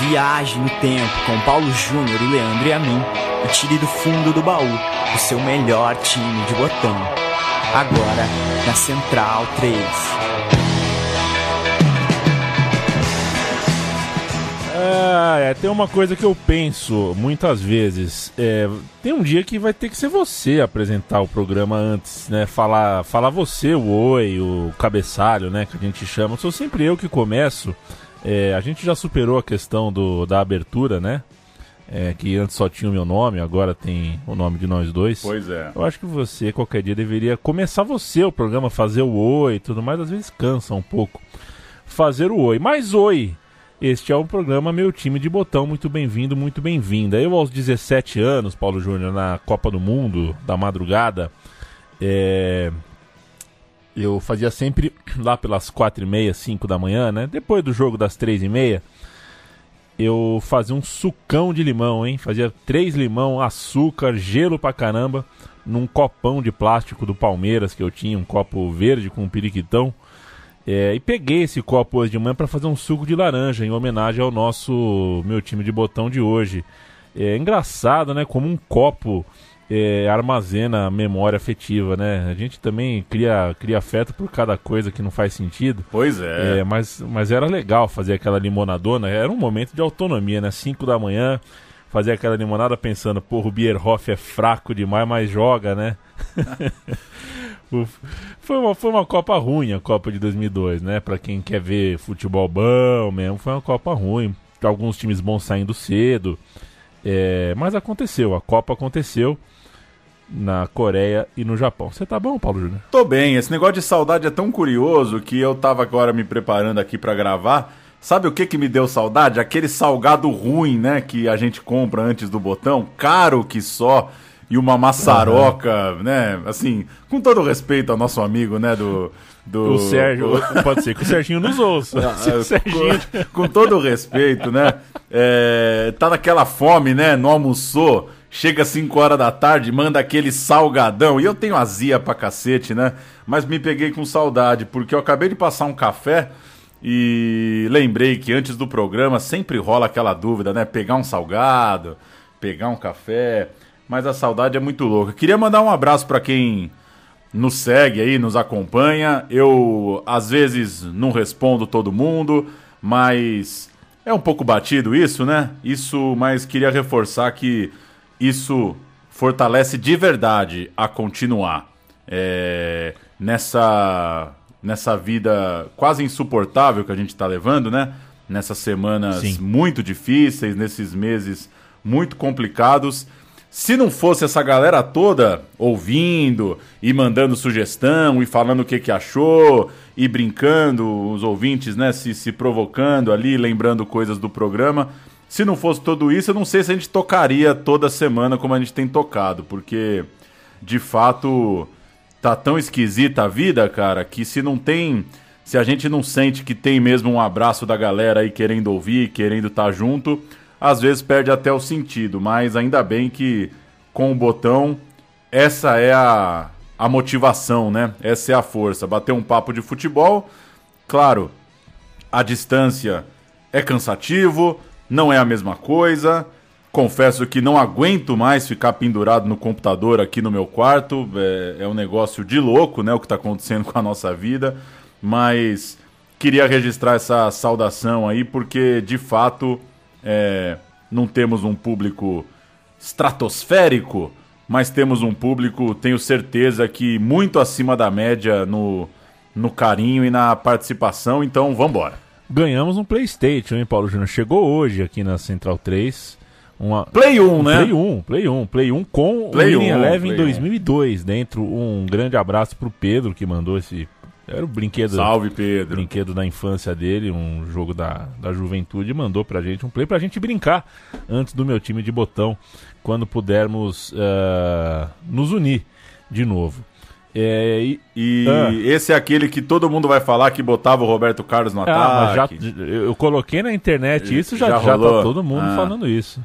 Viaje no tempo com Paulo Júnior e Leandro e a mim e tire do fundo do baú o seu melhor time de botão. Agora na Central 3. Ah, é, tem uma coisa que eu penso muitas vezes. É, tem um dia que vai ter que ser você apresentar o programa antes, né? Falar, falar você, o oi, o cabeçalho, né? Que a gente chama. Sou sempre eu que começo. É, a gente já superou a questão do, da abertura, né? É, que antes só tinha o meu nome, agora tem o nome de nós dois. Pois é. Eu acho que você, qualquer dia, deveria começar você o programa, fazer o oi e tudo mais. Às vezes cansa um pouco fazer o oi. Mas oi! Este é o programa Meu Time de Botão. Muito bem-vindo, muito bem-vinda. Eu, aos 17 anos, Paulo Júnior, na Copa do Mundo da madrugada, é... eu fazia sempre lá pelas 4 e meia, 5 da manhã, né? Depois do jogo das 3 e meia, eu fazia um sucão de limão, hein? Fazia três limão, açúcar, gelo pra caramba, num copão de plástico do Palmeiras que eu tinha, um copo verde com um periquitão. É, e peguei esse copo hoje de manhã para fazer um suco de laranja em homenagem ao nosso meu time de botão de hoje. É engraçado, né? Como um copo é, armazena memória afetiva, né? A gente também cria, cria afeto por cada coisa que não faz sentido. Pois é. é mas, mas era legal fazer aquela limonadona. Era um momento de autonomia, né? 5 da manhã, fazer aquela limonada pensando, porra, o Bierhoff é fraco demais, mas joga, né? foi, uma, foi uma Copa ruim a Copa de 2002, né? Pra quem quer ver futebol bom mesmo, foi uma Copa ruim. Alguns times bons saindo cedo. É, mas aconteceu, a Copa aconteceu na Coreia e no Japão. Você tá bom, Paulo Júnior? Tô bem. Esse negócio de saudade é tão curioso que eu tava agora me preparando aqui para gravar. Sabe o que que me deu saudade? Aquele salgado ruim, né, que a gente compra antes do botão, caro que só e uma maçaroca, uhum. né? Assim, com todo respeito ao nosso amigo, né, do do o Sérgio, o... pode ser que o Serginho nos ouça. Ah, Serginho... com, com todo respeito, né? É, tá naquela fome, né? Não almoçou, chega às 5 horas da tarde, manda aquele salgadão. E eu tenho azia pra cacete, né? Mas me peguei com saudade, porque eu acabei de passar um café e lembrei que antes do programa sempre rola aquela dúvida, né? Pegar um salgado, pegar um café mas a saudade é muito louca. Queria mandar um abraço para quem nos segue aí, nos acompanha. Eu às vezes não respondo todo mundo, mas é um pouco batido isso, né? Isso, mas queria reforçar que isso fortalece de verdade a continuar é, nessa nessa vida quase insuportável que a gente está levando, né? Nessas semanas Sim. muito difíceis, nesses meses muito complicados. Se não fosse essa galera toda ouvindo e mandando sugestão e falando o que, que achou e brincando, os ouvintes, né, se, se provocando ali, lembrando coisas do programa. Se não fosse tudo isso, eu não sei se a gente tocaria toda semana como a gente tem tocado, porque de fato tá tão esquisita a vida, cara, que se não tem. Se a gente não sente que tem mesmo um abraço da galera aí querendo ouvir, querendo estar tá junto, às vezes perde até o sentido, mas ainda bem que com o botão essa é a, a motivação, né? Essa é a força. Bater um papo de futebol, claro, a distância é cansativo, não é a mesma coisa. Confesso que não aguento mais ficar pendurado no computador aqui no meu quarto. É, é um negócio de louco, né? O que está acontecendo com a nossa vida. Mas queria registrar essa saudação aí, porque de fato é, não temos um público estratosférico, mas temos um público, tenho certeza que muito acima da média no, no carinho e na participação, então vamos embora. Ganhamos um PlayStation, hein, Paulo Júnior? Chegou hoje aqui na Central 3. Uma... Play 1, né? Play 1, Play 1, Play 1 com Play o Winning Eleven 2002 dentro. Um grande abraço pro Pedro que mandou esse era o brinquedo. Salve, Pedro. Brinquedo da infância dele, um jogo da, da juventude. Mandou pra gente um play pra gente brincar antes do meu time de botão, quando pudermos uh, nos unir de novo. É, e, e ah. esse é aquele que todo mundo vai falar que botava o Roberto Carlos no ah, ataque. Já, eu coloquei na internet isso, já, já, já tá todo mundo ah. falando isso.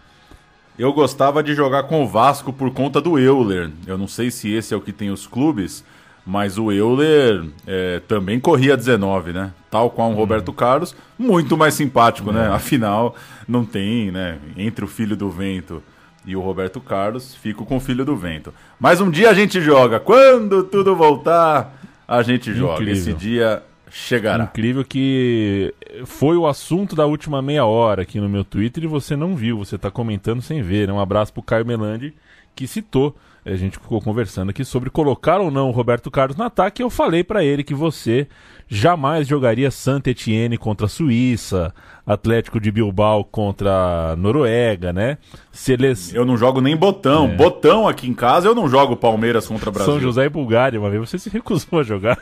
Eu gostava de jogar com o Vasco por conta do Euler. Eu não sei se esse é o que tem os clubes, Mas o Euler é, também corria 19, né? Tal qual o Hum. Roberto Carlos, muito mais simpático, né? Afinal, não tem, né? Entre o filho do vento e o Roberto Carlos, fico com o filho do vento. Mas um dia a gente joga. Quando tudo voltar, a gente joga. Incrível. Esse dia chegará. Incrível que foi o assunto da última meia hora aqui no meu Twitter e você não viu, você tá comentando sem ver. Né? Um abraço pro Caio Melandi, que citou. A gente ficou conversando aqui sobre colocar ou não o Roberto Carlos no ataque. Eu falei pra ele que você jamais jogaria Santa Etienne contra a Suíça, Atlético de Bilbao contra a Noruega, né? Seleção. Eu não jogo nem botão. É. Botão aqui em casa, eu não jogo Palmeiras contra Brasil. São José e Bulgária, uma vez você se recusou a jogar.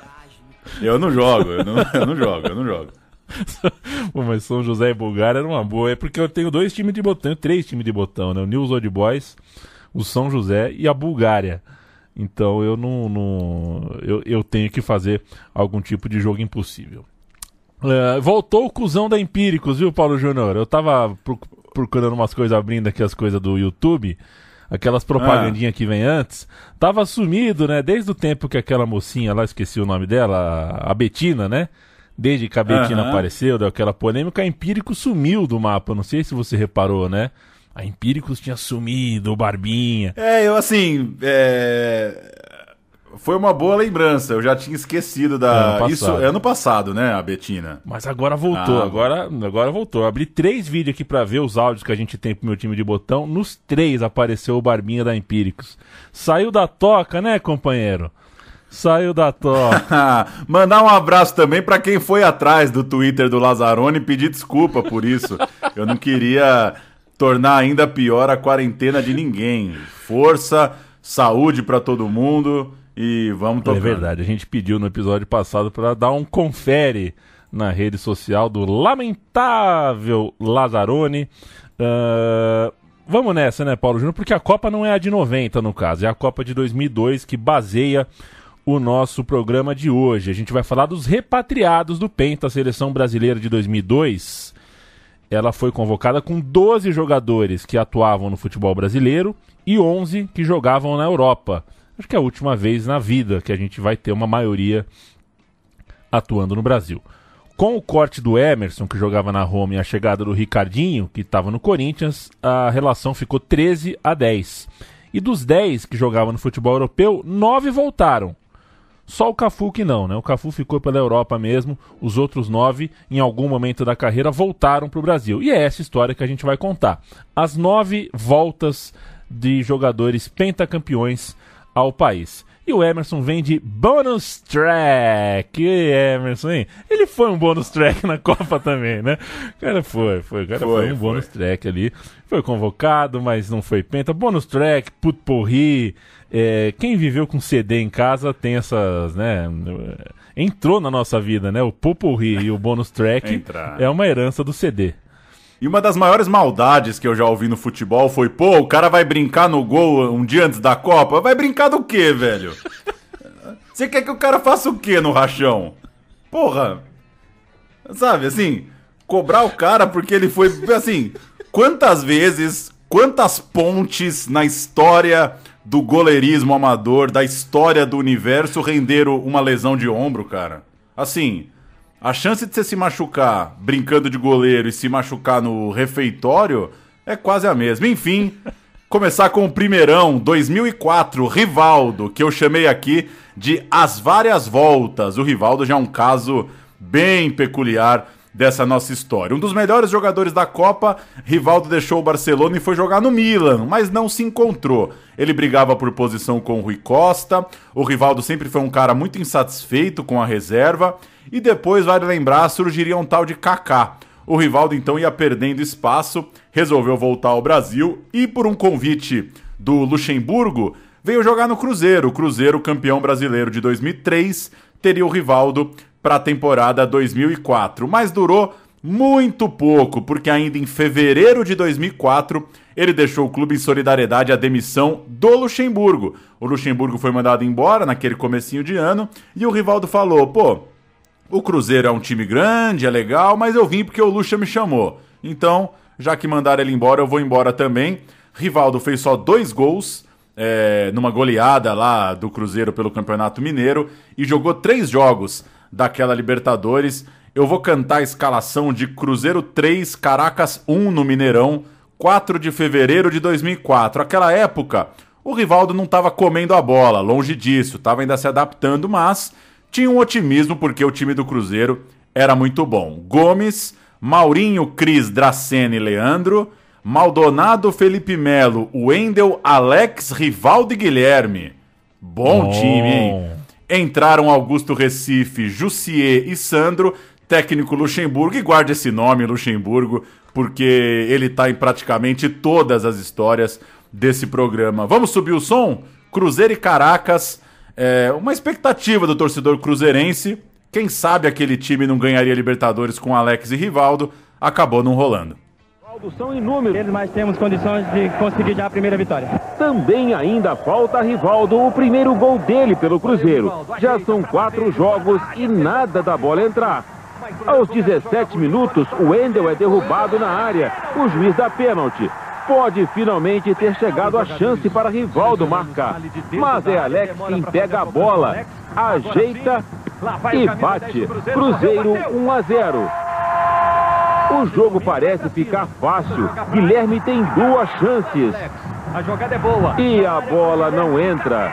Eu não jogo, eu não, eu não jogo, eu não jogo. Pô, mas São José e Bulgária era uma boa. É porque eu tenho dois times de botão, três times de botão, né? O News Old Boys, o São José e a Bulgária. Então eu não. não eu, eu tenho que fazer algum tipo de jogo impossível. É, voltou o cuzão da Empíricos, viu, Paulo Júnior? Eu tava pro- procurando umas coisas, abrindo aqui as coisas do YouTube. Aquelas propagandinhas que vem antes. Tava sumido, né? Desde o tempo que aquela mocinha lá, esqueci o nome dela, a Betina, né? Desde que a Betina Aham. apareceu, deu aquela polêmica, a Empíricos sumiu do mapa. Não sei se você reparou, né? A Empíricos tinha sumido, o Barbinha. É, eu assim. é, Foi uma boa lembrança. Eu já tinha esquecido da. Ano. Isso ano passado, né, a Betina? Mas agora voltou, Ah, agora, agora voltou. Eu abri três vídeos aqui pra ver os áudios que a gente tem pro meu time de botão. Nos três apareceu o Barbinha da Empíricos. Saiu da toca, né, companheiro? Saiu da toca. Mandar um abraço também pra quem foi atrás do Twitter do Lazzaroni e pedir desculpa por isso. Eu não queria tornar ainda pior a quarentena de ninguém. Força, saúde pra todo mundo e vamos é tocar. verdade, a gente pediu no episódio passado pra dar um confere na rede social do lamentável Lazzaroni. Ah, vamos nessa, né, Paulo Júnior? Porque a Copa não é a de 90, no caso, é a Copa de 2002 que baseia o nosso programa de hoje. A gente vai falar dos repatriados do Penta, a seleção brasileira de 2002. Ela foi convocada com 12 jogadores que atuavam no futebol brasileiro e 11 que jogavam na Europa. Acho que é a última vez na vida que a gente vai ter uma maioria atuando no Brasil. Com o corte do Emerson, que jogava na Roma, e a chegada do Ricardinho, que estava no Corinthians, a relação ficou 13 a 10. E dos 10 que jogavam no futebol europeu, 9 voltaram. Só o Cafu que não, né? O Cafu ficou pela Europa mesmo, os outros nove, em algum momento da carreira, voltaram para o Brasil. E é essa história que a gente vai contar. As nove voltas de jogadores pentacampeões ao país. E o Emerson vem de bonus track. E Emerson, hein? Ele foi um bonus track na Copa também, né? O cara foi, foi. O cara foi, Foi, um foi. bonus track ali. Foi convocado, mas não foi penta. Bônus track, putporri. É, quem viveu com CD em casa tem essas, né? Entrou na nossa vida, né? O pupurri e o bônus track é uma herança do CD. E uma das maiores maldades que eu já ouvi no futebol foi, pô, o cara vai brincar no gol um dia antes da Copa? Vai brincar do quê, velho? Você quer que o cara faça o quê no rachão? Porra! Sabe, assim, cobrar o cara porque ele foi. Assim, quantas vezes, quantas pontes na história do goleirismo amador, da história do universo, renderam uma lesão de ombro, cara? Assim, a chance de você se machucar brincando de goleiro e se machucar no refeitório é quase a mesma. Enfim, começar com o primeirão 2004, Rivaldo, que eu chamei aqui de As Várias Voltas. O Rivaldo já é um caso bem peculiar dessa nossa história. Um dos melhores jogadores da Copa, Rivaldo deixou o Barcelona e foi jogar no Milan, mas não se encontrou. Ele brigava por posição com o Rui Costa. O Rivaldo sempre foi um cara muito insatisfeito com a reserva. E depois, vale lembrar, surgiria um tal de Kaká. O Rivaldo então ia perdendo espaço, resolveu voltar ao Brasil e, por um convite do Luxemburgo, veio jogar no Cruzeiro. O Cruzeiro, campeão brasileiro de 2003, teria o Rivaldo para a temporada 2004. Mas durou muito pouco, porque ainda em fevereiro de 2004 ele deixou o clube em solidariedade à demissão do Luxemburgo. O Luxemburgo foi mandado embora naquele comecinho de ano e o Rivaldo falou: pô. O Cruzeiro é um time grande, é legal, mas eu vim porque o Lucha me chamou. Então, já que mandaram ele embora, eu vou embora também. Rivaldo fez só dois gols é, numa goleada lá do Cruzeiro pelo Campeonato Mineiro e jogou três jogos daquela Libertadores. Eu vou cantar a escalação de Cruzeiro 3, Caracas 1 no Mineirão, 4 de fevereiro de 2004. Aquela época, o Rivaldo não estava comendo a bola, longe disso, estava ainda se adaptando, mas tinha um otimismo porque o time do Cruzeiro era muito bom. Gomes, Maurinho, Cris, Dracene e Leandro, Maldonado, Felipe Melo, Wendel, Alex, Rivaldo e Guilherme. Bom, time, hein? Entraram Augusto Recife, Jussier e Sandro, técnico Luxemburgo, e guarde esse nome, Luxemburgo, porque ele está em praticamente todas as histórias desse programa. Vamos subir o som? Cruzeiro e Caracas, é, uma expectativa do torcedor cruzeirense. Quem sabe aquele time não ganharia Libertadores com Alex e Rivaldo, acabou não rolando. São inúmeros. Mas temos condições de conseguir já a primeira vitória. Também ainda falta a Rivaldo o primeiro gol dele pelo Cruzeiro. Já são quatro jogos e nada da bola entrar. Aos 17 minutos, o Wendel é derrubado na área. O juiz dá pênalti. Pode finalmente ter chegado a chance para Rivaldo marcar. Mas é Alex quem pega a bola, ajeita e bate. Cruzeiro 1 a 0. O jogo parece ficar fácil. Guilherme tem duas chances. A jogada é boa. E a bola não entra.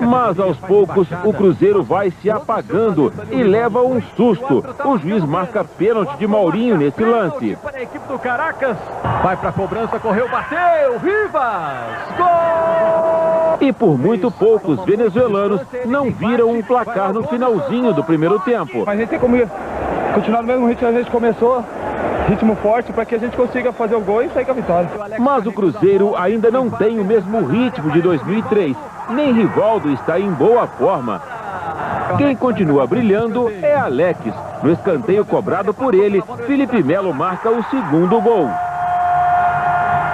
Mas aos poucos o Cruzeiro vai se apagando e leva um susto. O juiz marca pênalti de Maurinho nesse lance. Para a equipe do Caracas. Vai para a cobrança, correu, bateu. Rivas! Gol! E por muito poucos venezuelanos não viram um placar no finalzinho do primeiro tempo. Mas a gente tem como continuar no mesmo ritmo que a gente começou ritmo forte para que a gente consiga fazer o gol e sair com a vitória. Mas o Cruzeiro ainda não tem o mesmo ritmo de 2003. Nem Rivaldo está em boa forma. Quem continua brilhando é Alex. No escanteio cobrado por ele, Felipe Melo marca o segundo gol.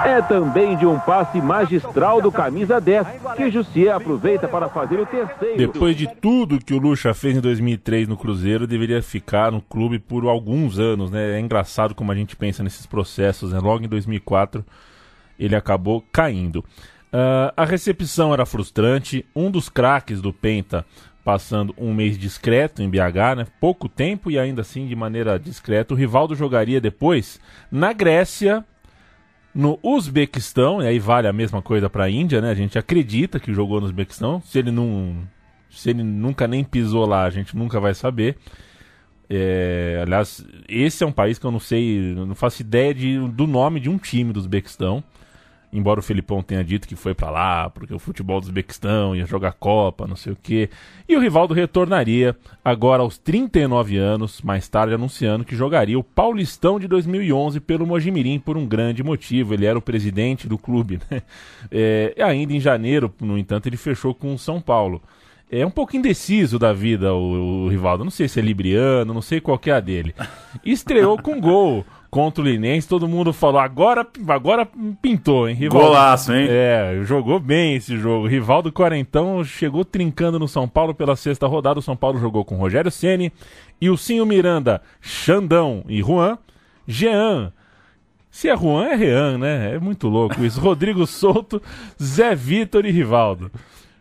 É também de um passe magistral do camisa 10 que Jussier aproveita para fazer o terceiro. Depois de tudo que o Lucha fez em 2003 no Cruzeiro, deveria ficar no clube por alguns anos, né? É engraçado como a gente pensa nesses processos, né? Logo em 2004 ele acabou caindo. Uh, a recepção era frustrante. Um dos craques do Penta passando um mês discreto em BH, né? Pouco tempo e ainda assim de maneira discreta. O Rivaldo jogaria depois na Grécia no Uzbequistão, e aí vale a mesma coisa para a Índia, né? A gente acredita que jogou no Uzbequistão. Se ele não, se ele nunca nem pisou lá, a gente nunca vai saber. É, aliás, esse é um país que eu não sei, não faço ideia de, do nome de um time do Uzbequistão embora o Felipão tenha dito que foi para lá, porque o futebol do Uzbequistão ia jogar Copa, não sei o quê. E o Rivaldo retornaria agora aos 39 anos, mais tarde anunciando que jogaria o Paulistão de 2011 pelo Mojimirim por um grande motivo. Ele era o presidente do clube. Né? É, ainda em janeiro, no entanto, ele fechou com o São Paulo. É um pouco indeciso da vida o, o Rivaldo. Não sei se é libriano, não sei qual que é a dele. Estreou com gol contra o Linense, todo mundo falou, agora, agora pintou, hein? Rivaldo, Golaço, hein? É, jogou bem esse jogo. Rivaldo Quarentão chegou trincando no São Paulo pela sexta rodada. O São Paulo jogou com Rogério Ceni, Ilcinho Miranda, Xandão e Juan. Jean, se é Juan, é Rean, né? É muito louco isso. Rodrigo Souto, Zé Vitor e Rivaldo.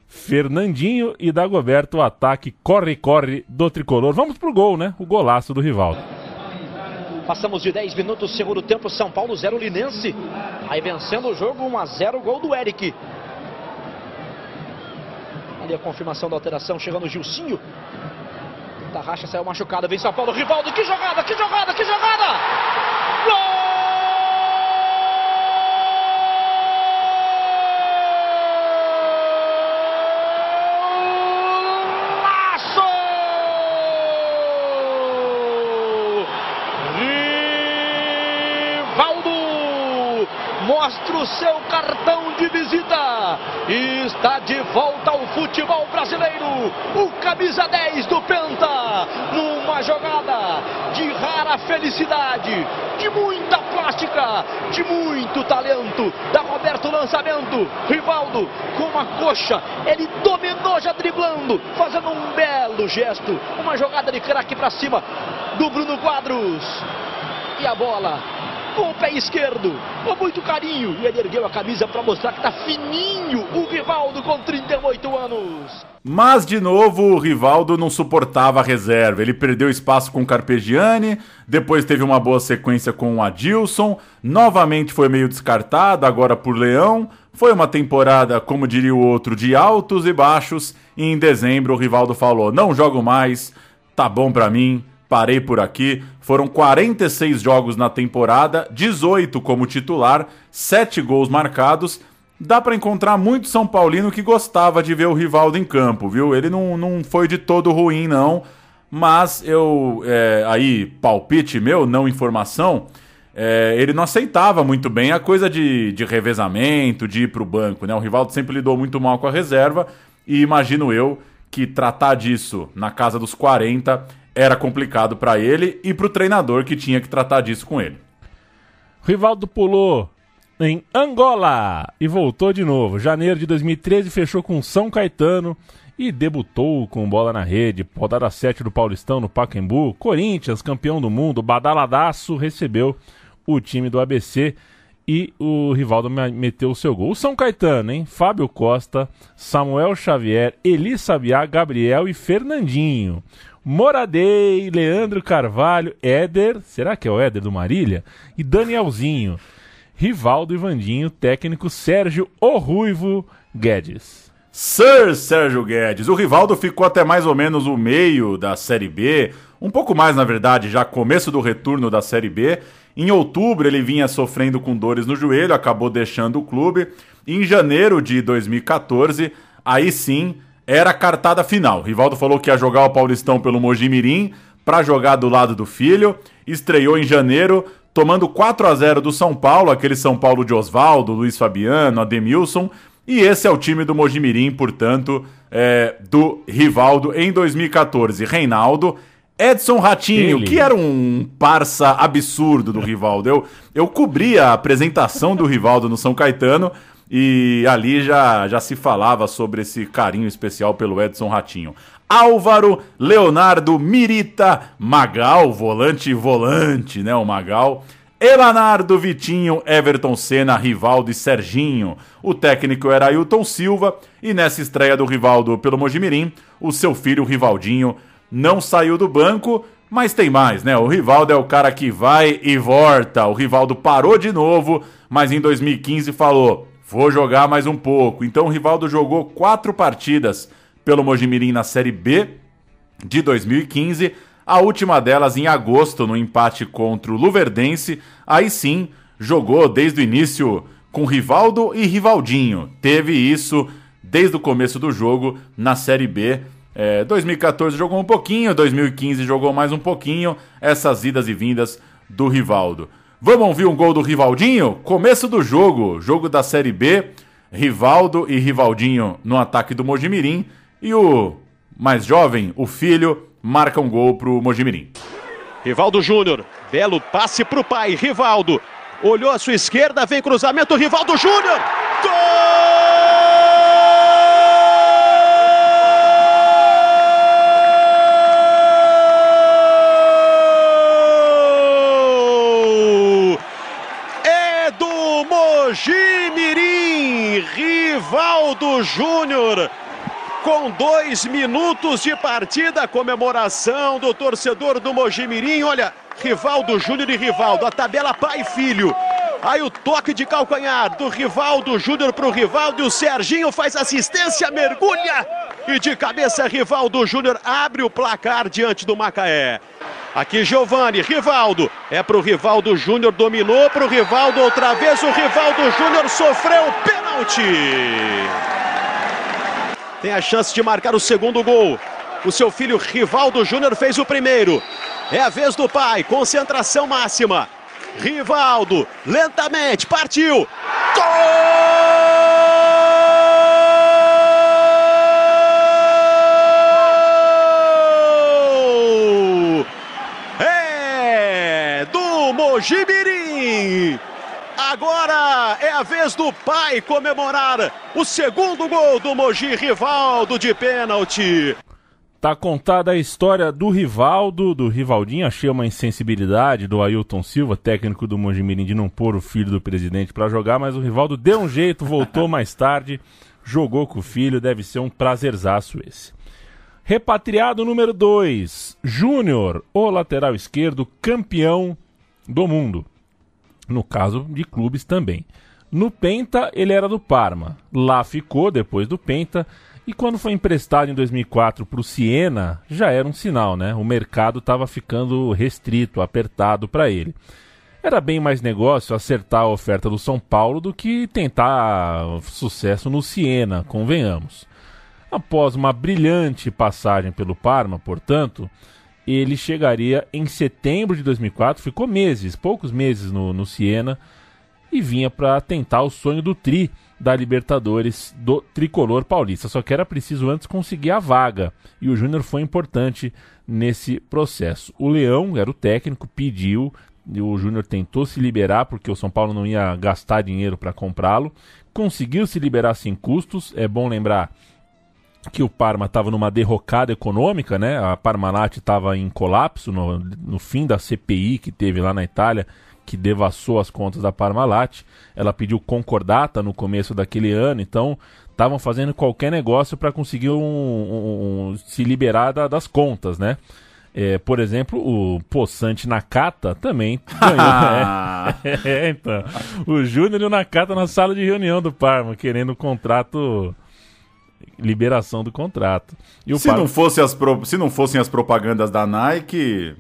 Fernandinho e Dagoberto, o ataque corre-corre do tricolor. Vamos pro gol, né? O golaço do Rivaldo. Passamos de 10 minutos, segundo tempo, São Paulo 0 Linense. Aí vencendo o jogo, 1 a 0 gol do Eric. Ali a confirmação da alteração, chegando o Gilcinho. Tarraxa saiu machucado, vem São Paulo, Rivaldo, que jogada, que jogada, que jogada! Gol! Mostra o seu cartão de visita. E está de volta ao futebol brasileiro. O camisa 10 do Penta. Numa jogada de rara felicidade, de muita plástica, de muito talento. Da Roberto lançamento. Rivaldo com uma coxa. Ele dominou já driblando, fazendo um belo gesto. Uma jogada de craque para cima do Bruno Quadros. E a bola com o pé esquerdo, com muito carinho. E ele ergueu a camisa para mostrar que tá fininho o Rivaldo com 38 anos. Mas, de novo, o Rivaldo não suportava a reserva. Ele perdeu espaço com o Carpegiani, depois teve uma boa sequência com o Adilson, novamente foi meio descartado, agora por Leão. Foi uma temporada, como diria o outro, de altos e baixos. E em dezembro o Rivaldo falou: não jogo mais, tá bom pra mim, parei por aqui. Foram 46 jogos na temporada, 18 como titular, 7 gols marcados dá para encontrar muito São Paulino que gostava de ver o Rivaldo em campo, viu? Ele não, não foi de todo ruim, não. Mas eu, é, aí, palpite meu, não informação, é, ele não aceitava muito bem a coisa de, de revezamento, de ir pro banco, né? O Rivaldo sempre lidou muito mal com a reserva e imagino eu que tratar disso na casa dos 40 era complicado para ele e pro treinador que tinha que tratar disso com ele. Rivaldo pulou em Angola e voltou de novo. Janeiro de 2013 fechou com São Caetano e debutou com bola na rede. Rodada 7 do Paulistão no Pacaembu. Corinthians, campeão do mundo, badaladaço, recebeu o time do ABC e o Rivaldo meteu o seu gol. O São Caetano, hein? Fábio Costa, Samuel Xavier, Eli Sabiá, Gabriel e Fernandinho. Moradei, Leandro Carvalho, Éder, será que é o Éder do Marília? E Danielzinho. Rivaldo e Vandinho, técnico Sérgio O Ruivo Guedes. Sir Sérgio Guedes. O Rivaldo ficou até mais ou menos o meio da Série B, um pouco mais na verdade, já começo do retorno da Série B. Em outubro ele vinha sofrendo com dores no joelho, acabou deixando o clube. Em janeiro de 2014, aí sim era a cartada final. Rivaldo falou que ia jogar o Paulistão pelo Mojimirim para jogar do lado do filho. Estreou em janeiro, tomando 4 a 0 do São Paulo, aquele São Paulo de Oswaldo, Luiz Fabiano, Ademilson. E esse é o time do Mojimirim, portanto, é, do Rivaldo em 2014. Reinaldo, Edson Ratinho, Ele. que era um parça absurdo do Rivaldo. Eu, eu cobri a apresentação do Rivaldo no São Caetano e ali já, já se falava sobre esse carinho especial pelo Edson Ratinho. Álvaro Leonardo Mirita Magal, volante volante, né? O Magal. Elanardo Vitinho, Everton Senna, Rivaldo e Serginho. O técnico era Ailton Silva e nessa estreia do Rivaldo pelo Mojimirim, o seu filho Rivaldinho não saiu do banco, mas tem mais, né? O Rivaldo é o cara que vai e volta. O Rivaldo parou de novo, mas em 2015 falou: vou jogar mais um pouco. Então o Rivaldo jogou quatro partidas pelo Mojimirim na Série B de 2015, a última delas em agosto no empate contra o Luverdense. Aí sim, jogou desde o início com Rivaldo e Rivaldinho. Teve isso desde o começo do jogo na Série B. É, 2014 jogou um pouquinho, 2015 jogou mais um pouquinho. Essas idas e vindas do Rivaldo. Vamos ouvir um gol do Rivaldinho? Começo do jogo, jogo da Série B. Rivaldo e Rivaldinho no ataque do Mojimirim. E o mais jovem, o filho, marca um gol pro Mojimirim. Rivaldo Júnior, belo passe pro pai, Rivaldo. Olhou à sua esquerda, vem cruzamento, Rivaldo Júnior. Gol! É do Mojimirim, Júnior com dois minutos de partida, comemoração do torcedor do Mojimirim. Olha, Rivaldo Júnior e Rivaldo, a tabela pai e filho. Aí o toque de calcanhar do Rivaldo Júnior para o Rivaldo e o Serginho faz assistência, mergulha e de cabeça Rivaldo Júnior abre o placar diante do Macaé. Aqui Giovani, Rivaldo, é para o Rivaldo Júnior, dominou para o Rivaldo outra vez, o Rivaldo Júnior sofreu pênalti tem a chance de marcar o segundo gol. O seu filho Rivaldo Júnior fez o primeiro. É a vez do pai, concentração máxima. Rivaldo, lentamente, partiu. Gol! Agora é a vez do pai comemorar o segundo gol do Mogi Rivaldo de pênalti. Tá contada a história do Rivaldo, do Rivaldinho. Achei uma insensibilidade do Ailton Silva, técnico do Mojimirim, de não pôr o filho do presidente para jogar, mas o Rivaldo deu um jeito, voltou mais tarde, jogou com o filho. Deve ser um prazerzaço esse. Repatriado número 2, Júnior, o lateral esquerdo, campeão do mundo. No caso de clubes também. No Penta, ele era do Parma. Lá ficou, depois do Penta e quando foi emprestado em 2004 para o Siena, já era um sinal, né? O mercado estava ficando restrito, apertado para ele. Era bem mais negócio acertar a oferta do São Paulo do que tentar sucesso no Siena, convenhamos. Após uma brilhante passagem pelo Parma, portanto, ele chegaria em setembro de 2004, ficou meses, poucos meses no, no Siena, e vinha para tentar o sonho do Tri da Libertadores do tricolor paulista. Só que era preciso antes conseguir a vaga e o Júnior foi importante nesse processo. O Leão era o técnico, pediu, o Júnior tentou se liberar porque o São Paulo não ia gastar dinheiro para comprá-lo. Conseguiu se liberar sem custos. É bom lembrar que o Parma estava numa derrocada econômica, né? A Parmalat estava em colapso no, no fim da CPI que teve lá na Itália que devassou as contas da Parmalat. Ela pediu concordata no começo daquele ano, então estavam fazendo qualquer negócio para conseguir um, um, um, se liberar da, das contas, né? É, por exemplo, o Poçante Nakata também ganhou. né? é, então, o Júnior e o Nakata na sala de reunião do Parma, querendo o contrato liberação do contrato. E se, não fosse as pro... se não fossem as propagandas da Nike,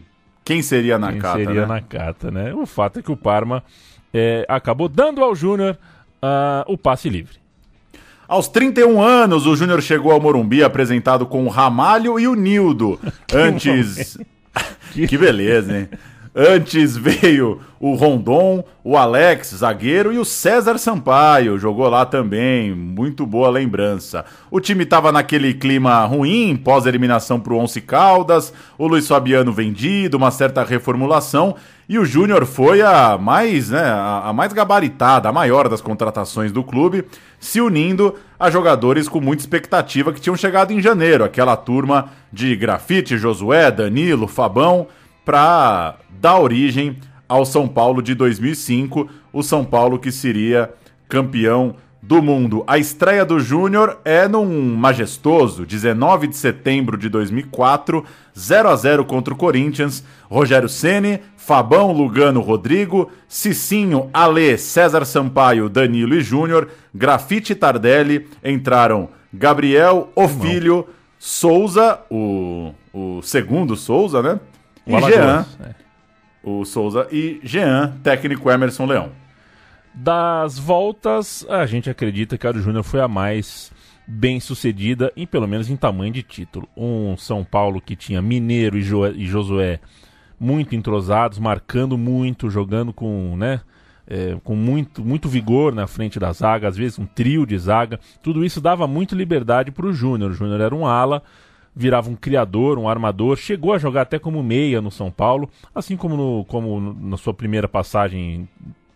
quem seria a Nakata? Quem seria né? Nakata, né? O fato é que o Parma é, acabou dando ao Júnior uh, o passe livre. Aos 31 anos, o Júnior chegou ao Morumbi apresentado com o Ramalho e o Nildo. Antes. que beleza, hein? Antes veio o Rondon, o Alex, zagueiro, e o César Sampaio, jogou lá também. Muito boa lembrança. O time estava naquele clima ruim, pós-eliminação para o Once Caldas, o Luiz Fabiano vendido, uma certa reformulação, e o Júnior foi a mais, né, a mais gabaritada, a maior das contratações do clube, se unindo a jogadores com muita expectativa que tinham chegado em janeiro, aquela turma de Grafite, Josué, Danilo, Fabão para dar origem ao São Paulo de 2005, o São Paulo que seria campeão do mundo. A estreia do Júnior é num majestoso 19 de setembro de 2004, 0 a 0 contra o Corinthians. Rogério Ceni, Fabão, Lugano, Rodrigo, Cicinho, Alê, César Sampaio, Danilo e Júnior, Grafite Tardelli entraram Gabriel, o filho, Souza, o, o segundo Souza, né? O e Jean, é. o Souza e Jean, técnico Emerson Leão. Das voltas, a gente acredita que a do Júnior foi a mais bem sucedida, e pelo menos em tamanho de título. Um São Paulo que tinha Mineiro e, jo e Josué muito entrosados, marcando muito, jogando com, né, é, com muito, muito vigor na frente da zaga, às vezes um trio de zaga. Tudo isso dava muita liberdade para o Júnior. O Júnior era um ala virava um criador, um armador, chegou a jogar até como meia no São Paulo, assim como, no, como na sua primeira passagem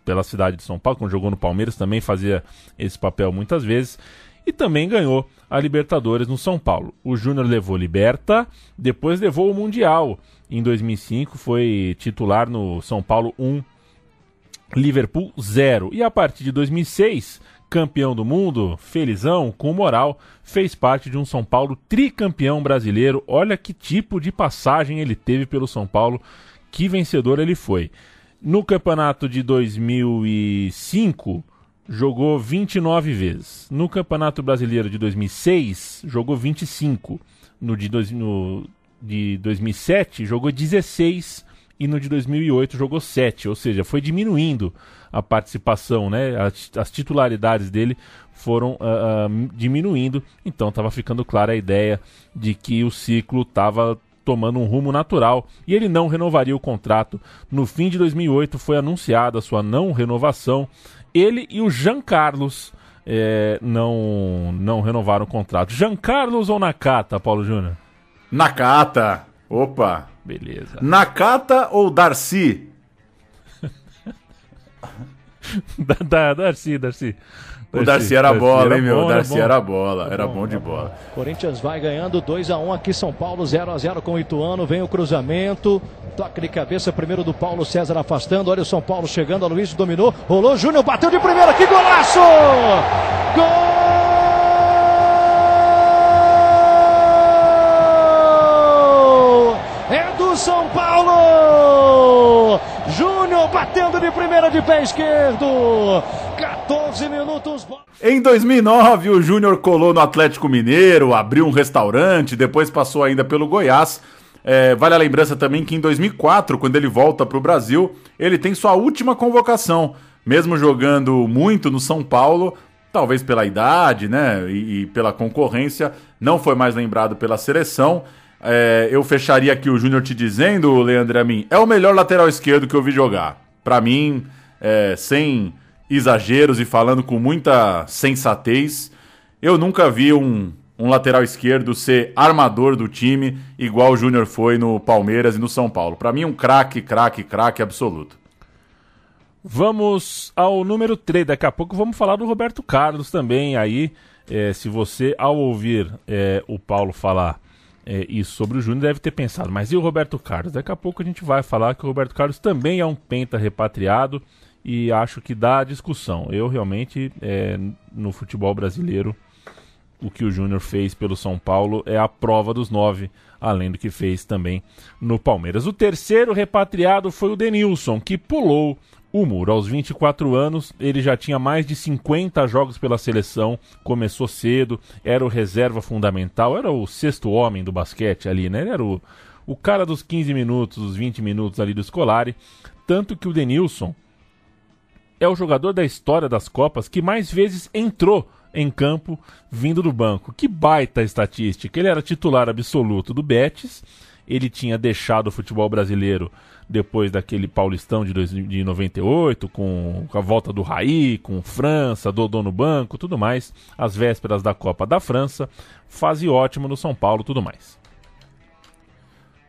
pela cidade de São Paulo, quando jogou no Palmeiras, também fazia esse papel muitas vezes. E também ganhou a Libertadores no São Paulo. O Júnior levou Liberta, depois levou o Mundial. Em 2005 foi titular no São Paulo 1, Liverpool 0. E a partir de 2006 campeão do mundo, felizão, com moral, fez parte de um São Paulo tricampeão brasileiro. Olha que tipo de passagem ele teve pelo São Paulo, que vencedor ele foi. No campeonato de 2005, jogou 29 vezes. No campeonato brasileiro de 2006, jogou 25. No de, dois, no de 2007, jogou 16 e no de 2008 jogou 7, ou seja, foi diminuindo a participação, né? As, as titularidades dele foram uh, uh, diminuindo, então estava ficando clara a ideia de que o ciclo estava tomando um rumo natural e ele não renovaria o contrato. No fim de 2008 foi anunciada a sua não renovação. Ele e o Jean Carlos é, não, não renovaram o contrato. Jean Carlos ou Nakata, Paulo Júnior? Nakata. Opa. Beleza. Nakata ou Darcy? da, da, Darcy, Darcy. O Darcy era bola, hein, meu? O Darcy era bola, era bom de bola. Corinthians vai ganhando 2 a 1 aqui São Paulo 0 a 0 com o Ituano, vem o cruzamento, toque de cabeça primeiro do Paulo César afastando, olha o São Paulo chegando, a Luiz dominou, rolou Júnior, bateu de primeira, que golaço! Gol! É do São Paulo! Júnior batendo de primeira de pé esquerdo. 14 minutos. Em 2009, o Júnior colou no Atlético Mineiro, abriu um restaurante, depois passou ainda pelo Goiás. É, vale a lembrança também que em 2004, quando ele volta para o Brasil, ele tem sua última convocação. Mesmo jogando muito no São Paulo, talvez pela idade né, e, e pela concorrência, não foi mais lembrado pela seleção. É, eu fecharia aqui o Júnior te dizendo, Leandro Amin, é o melhor lateral esquerdo que eu vi jogar. Para mim, é, sem exageros e falando com muita sensatez, eu nunca vi um, um lateral esquerdo ser armador do time igual o Júnior foi no Palmeiras e no São Paulo. Para mim, um craque, craque, craque absoluto. Vamos ao número 3. Daqui a pouco vamos falar do Roberto Carlos também. Aí, é, se você, ao ouvir é, o Paulo falar é, isso sobre o Júnior, deve ter pensado, mas e o Roberto Carlos? Daqui a pouco a gente vai falar que o Roberto Carlos também é um penta repatriado e acho que dá discussão. Eu realmente, é, no futebol brasileiro, o que o Júnior fez pelo São Paulo é a prova dos nove, além do que fez também no Palmeiras. O terceiro repatriado foi o Denilson, que pulou o muro. Aos 24 anos, ele já tinha mais de 50 jogos pela seleção, começou cedo, era o reserva fundamental, era o sexto homem do basquete ali, né? Ele era o, o cara dos 15 minutos, os 20 minutos ali do Scolari. Tanto que o Denilson é o jogador da história das Copas que mais vezes entrou em campo vindo do banco. Que baita estatística! Ele era titular absoluto do Betis, ele tinha deixado o futebol brasileiro depois daquele Paulistão de, dois, de 98, com, com a volta do Raí, com França, Dodô no banco, tudo mais, as vésperas da Copa da França, fase ótima no São Paulo, tudo mais.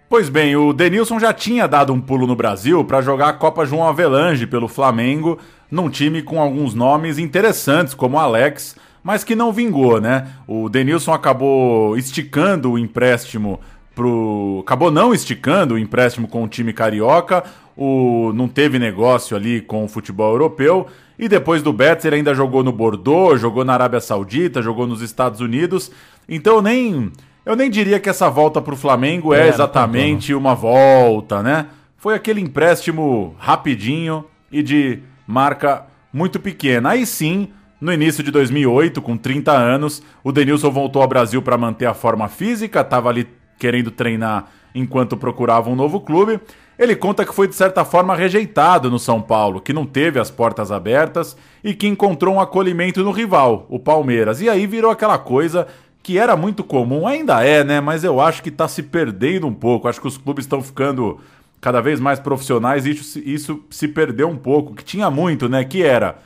Pois bem, o Denilson já tinha dado um pulo no Brasil para jogar a Copa João Avelange pelo Flamengo, num time com alguns nomes interessantes, como Alex, mas que não vingou, né? O Denilson acabou esticando o empréstimo pro. Acabou não esticando o empréstimo com o time carioca, o... não teve negócio ali com o futebol europeu. E depois do Betis ele ainda jogou no Bordeaux, jogou na Arábia Saudita, jogou nos Estados Unidos. Então eu nem, eu nem diria que essa volta para o Flamengo é, é exatamente uma volta, né? Foi aquele empréstimo rapidinho e de marca muito pequena. Aí sim, no início de 2008, com 30 anos, o Denilson voltou ao Brasil para manter a forma física, estava ali querendo treinar enquanto procurava um novo clube. Ele conta que foi de certa forma rejeitado no São Paulo, que não teve as portas abertas e que encontrou um acolhimento no rival, o Palmeiras. E aí virou aquela coisa que era muito comum, ainda é, né? Mas eu acho que está se perdendo um pouco. Acho que os clubes estão ficando cada vez mais profissionais e isso, isso se perdeu um pouco, que tinha muito, né? Que era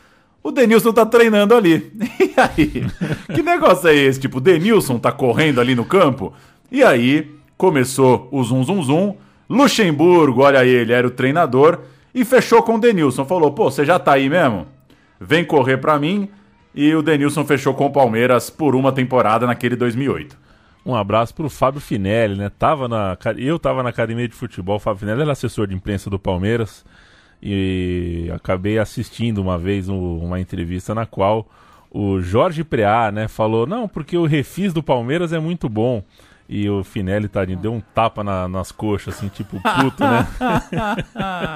o Denilson tá treinando ali. E aí? Que negócio é esse? Tipo, o Denilson tá correndo ali no campo? E aí começou o zum zum zum. Luxemburgo, olha ele, era o treinador e fechou com o Denilson. Falou: "Pô, você já tá aí mesmo? Vem correr para mim". E o Denilson fechou com o Palmeiras por uma temporada naquele 2008. Um abraço pro Fábio Finelli, né? Tava na, eu tava na academia de futebol, o Fábio Finelli era assessor de imprensa do Palmeiras e acabei assistindo uma vez uma entrevista na qual o Jorge Preá, né, falou: "Não, porque o refis do Palmeiras é muito bom". E o Finelli, tadinho, deu um tapa na, nas coxas, assim, tipo, puto, né?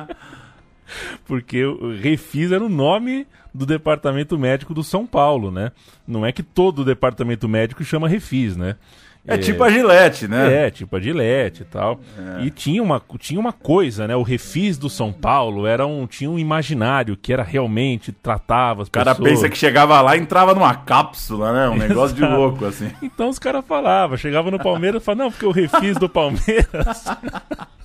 Porque o Refis era o nome do departamento médico do São Paulo, né? Não é que todo departamento médico chama Refis, né? É, é, tipo a Gillette, né? É, tipo a Gillette e tal. É. E tinha uma, tinha uma coisa, né? O refis do São Paulo era um, tinha um imaginário que era realmente, tratava as O cara pessoas. pensa que chegava lá e entrava numa cápsula, né? Um negócio de louco, assim. Então os caras falavam, chegava no Palmeiras e falava, não, porque o refis do Palmeiras...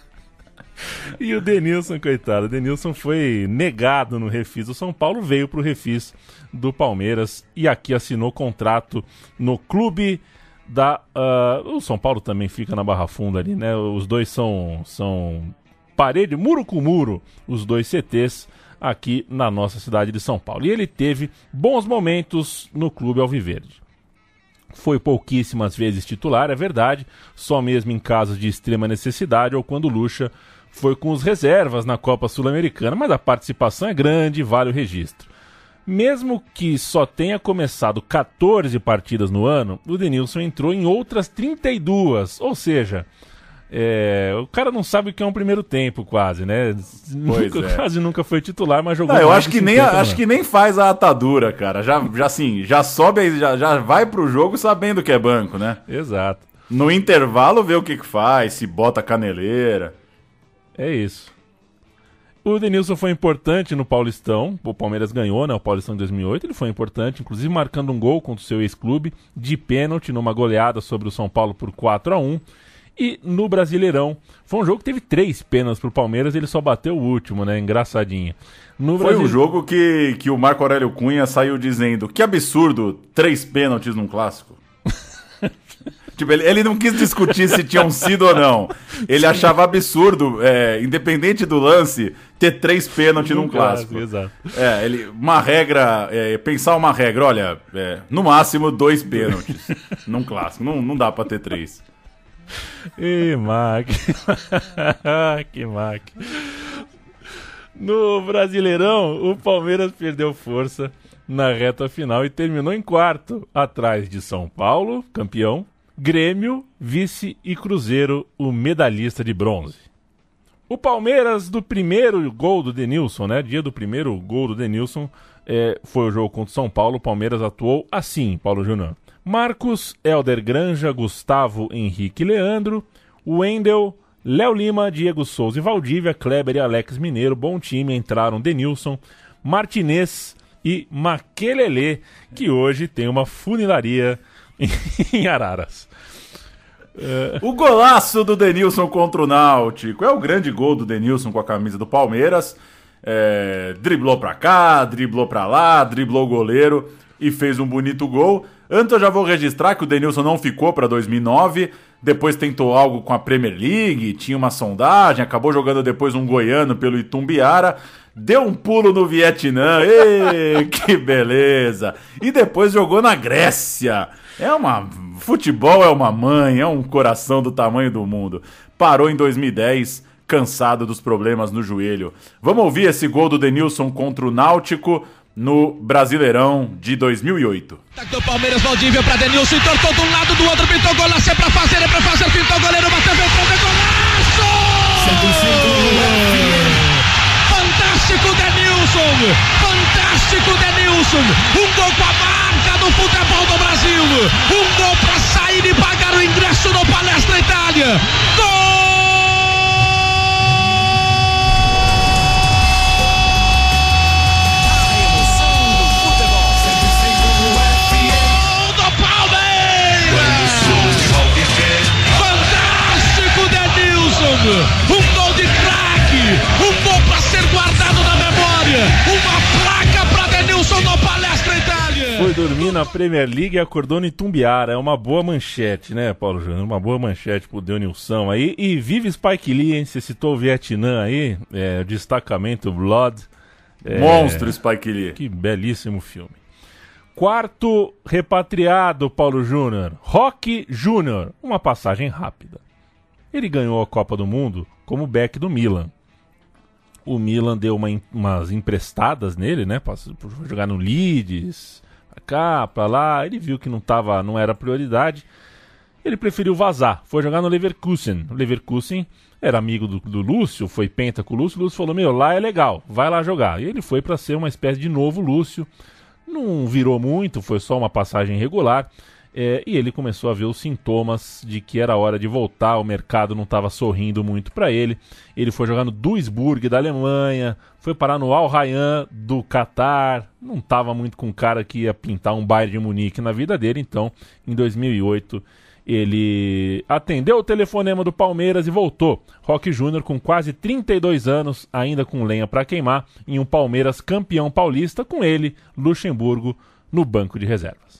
e o Denilson, coitado, o Denilson foi negado no refis do São Paulo, veio pro refis do Palmeiras e aqui assinou contrato no clube da. Uh, o São Paulo também fica na Barra Funda ali, né? Os dois são, são parede, muro com muro, os dois CTs aqui na nossa cidade de São Paulo. E ele teve bons momentos no clube Alviverde. Foi pouquíssimas vezes titular, é verdade, só mesmo em casos de extrema necessidade ou quando Lucha foi com os reservas na Copa Sul-Americana, mas a participação é grande e vale o registro. Mesmo que só tenha começado 14 partidas no ano, o Denilson entrou em outras 32, ou seja, é, o cara não sabe o que é um primeiro tempo, quase, né? Nunca, é. Quase nunca foi titular, mas jogou Não, eu acho que, nem, 50 no acho ano. que nem faz a atadura, cara. Já, já assim, já sobe, já, já vai pro jogo sabendo que é banco, né? Exato. No intervalo vê o que que faz, se bota caneleira. É isso. O Denilson foi importante no Paulistão. O Palmeiras ganhou, né? O Paulistão de 2008. Ele foi importante, inclusive marcando um gol contra o seu ex-clube de pênalti numa goleada sobre o São Paulo por 4 a 1 E no Brasileirão, foi um jogo que teve três pênaltis pro Palmeiras, ele só bateu o último, né? Engraçadinho. No Foi Brasi- um jogo que, que o Marco Aurélio Cunha saiu dizendo que absurdo, três pênaltis num clássico. Tipo, ele, ele não quis discutir se tinham sido ou não. Ele achava absurdo, é, independente do lance, ter três pênaltis num clássico. Exato. É, ele, uma regra, é, pensar uma regra, olha, é, no máximo dois pênaltis num clássico. Não, não dá pra ter três. Ih, Mac. que Mac. No Brasileirão, o Palmeiras perdeu força na reta final e terminou em quarto, atrás de São Paulo, campeão, Grêmio, vice e Cruzeiro, o medalhista de bronze. O Palmeiras, do primeiro gol do Denilson, né? Dia do primeiro gol do Denilson, é, foi o jogo contra o São Paulo. O Palmeiras atuou assim, Paulo Júnior. Marcos, Helder Granja, Gustavo, Henrique Leandro, Wendel, Léo Lima, Diego Souza e Valdívia, Kleber e Alex Mineiro. Bom time, entraram Denilson, Martinez e Maquelele, que hoje tem uma funilaria em Araras. O golaço do Denilson contra o Náutico. É o grande gol do Denilson com a camisa do Palmeiras. É, driblou pra cá, driblou pra lá, driblou o goleiro e fez um bonito gol. Antes eu já vou registrar que o Denilson não ficou pra 2009. Depois tentou algo com a Premier League, tinha uma sondagem, acabou jogando depois um goiano pelo Itumbiara. Deu um pulo no Vietnã, Ê, que beleza! E depois jogou na Grécia. É uma. Futebol é uma mãe, é um coração do tamanho do mundo. Parou em 2010, cansado dos problemas no joelho. Vamos ouvir esse gol do Denilson contra o Náutico no Brasileirão de 2008. Ataque do Palmeiras, Valdívia pra Denilson, entortou de um lado, do outro, pintou golaço, é pra fazer, é pra fazer, pintou o goleiro, bateu, veio pra golaço! Fantástico Denilson! Fantástico Denilson! Um gol com a marca do futebol Brasil! Um gol pra sair e pagar o ingresso no Palestra Itália! Gol! Um gol de craque! Um gol para ser guardado na memória! Foi dormir na Premier League e acordou no Itumbiara. É uma boa manchete, né, Paulo Júnior? Uma boa manchete pro Denilson aí. E vive Spike Lee, hein? Você citou o Vietnã aí, é, destacamento Blood. É, Monstro Spike Lee. Que belíssimo filme. Quarto repatriado, Paulo Júnior. Rock Júnior. Uma passagem rápida. Ele ganhou a Copa do Mundo como back do Milan. O Milan deu uma umas emprestadas nele, né? Pra jogar no Leeds, cá, lá. Ele viu que não, tava, não era prioridade. Ele preferiu vazar. Foi jogar no Leverkusen. O Leverkusen era amigo do, do Lúcio, foi penta com o Lúcio. O Lúcio falou: Meu, lá é legal, vai lá jogar. E ele foi para ser uma espécie de novo Lúcio. Não virou muito, foi só uma passagem regular. É, e ele começou a ver os sintomas de que era hora de voltar, o mercado não estava sorrindo muito para ele. Ele foi jogar no Duisburg da Alemanha, foi parar no Al Rayyan do Catar, não estava muito com cara que ia pintar um Bayern de Munique na vida dele, então em 2008 ele atendeu o telefonema do Palmeiras e voltou. Roque Júnior com quase 32 anos, ainda com lenha para queimar, em um Palmeiras campeão paulista com ele, Luxemburgo, no banco de reservas.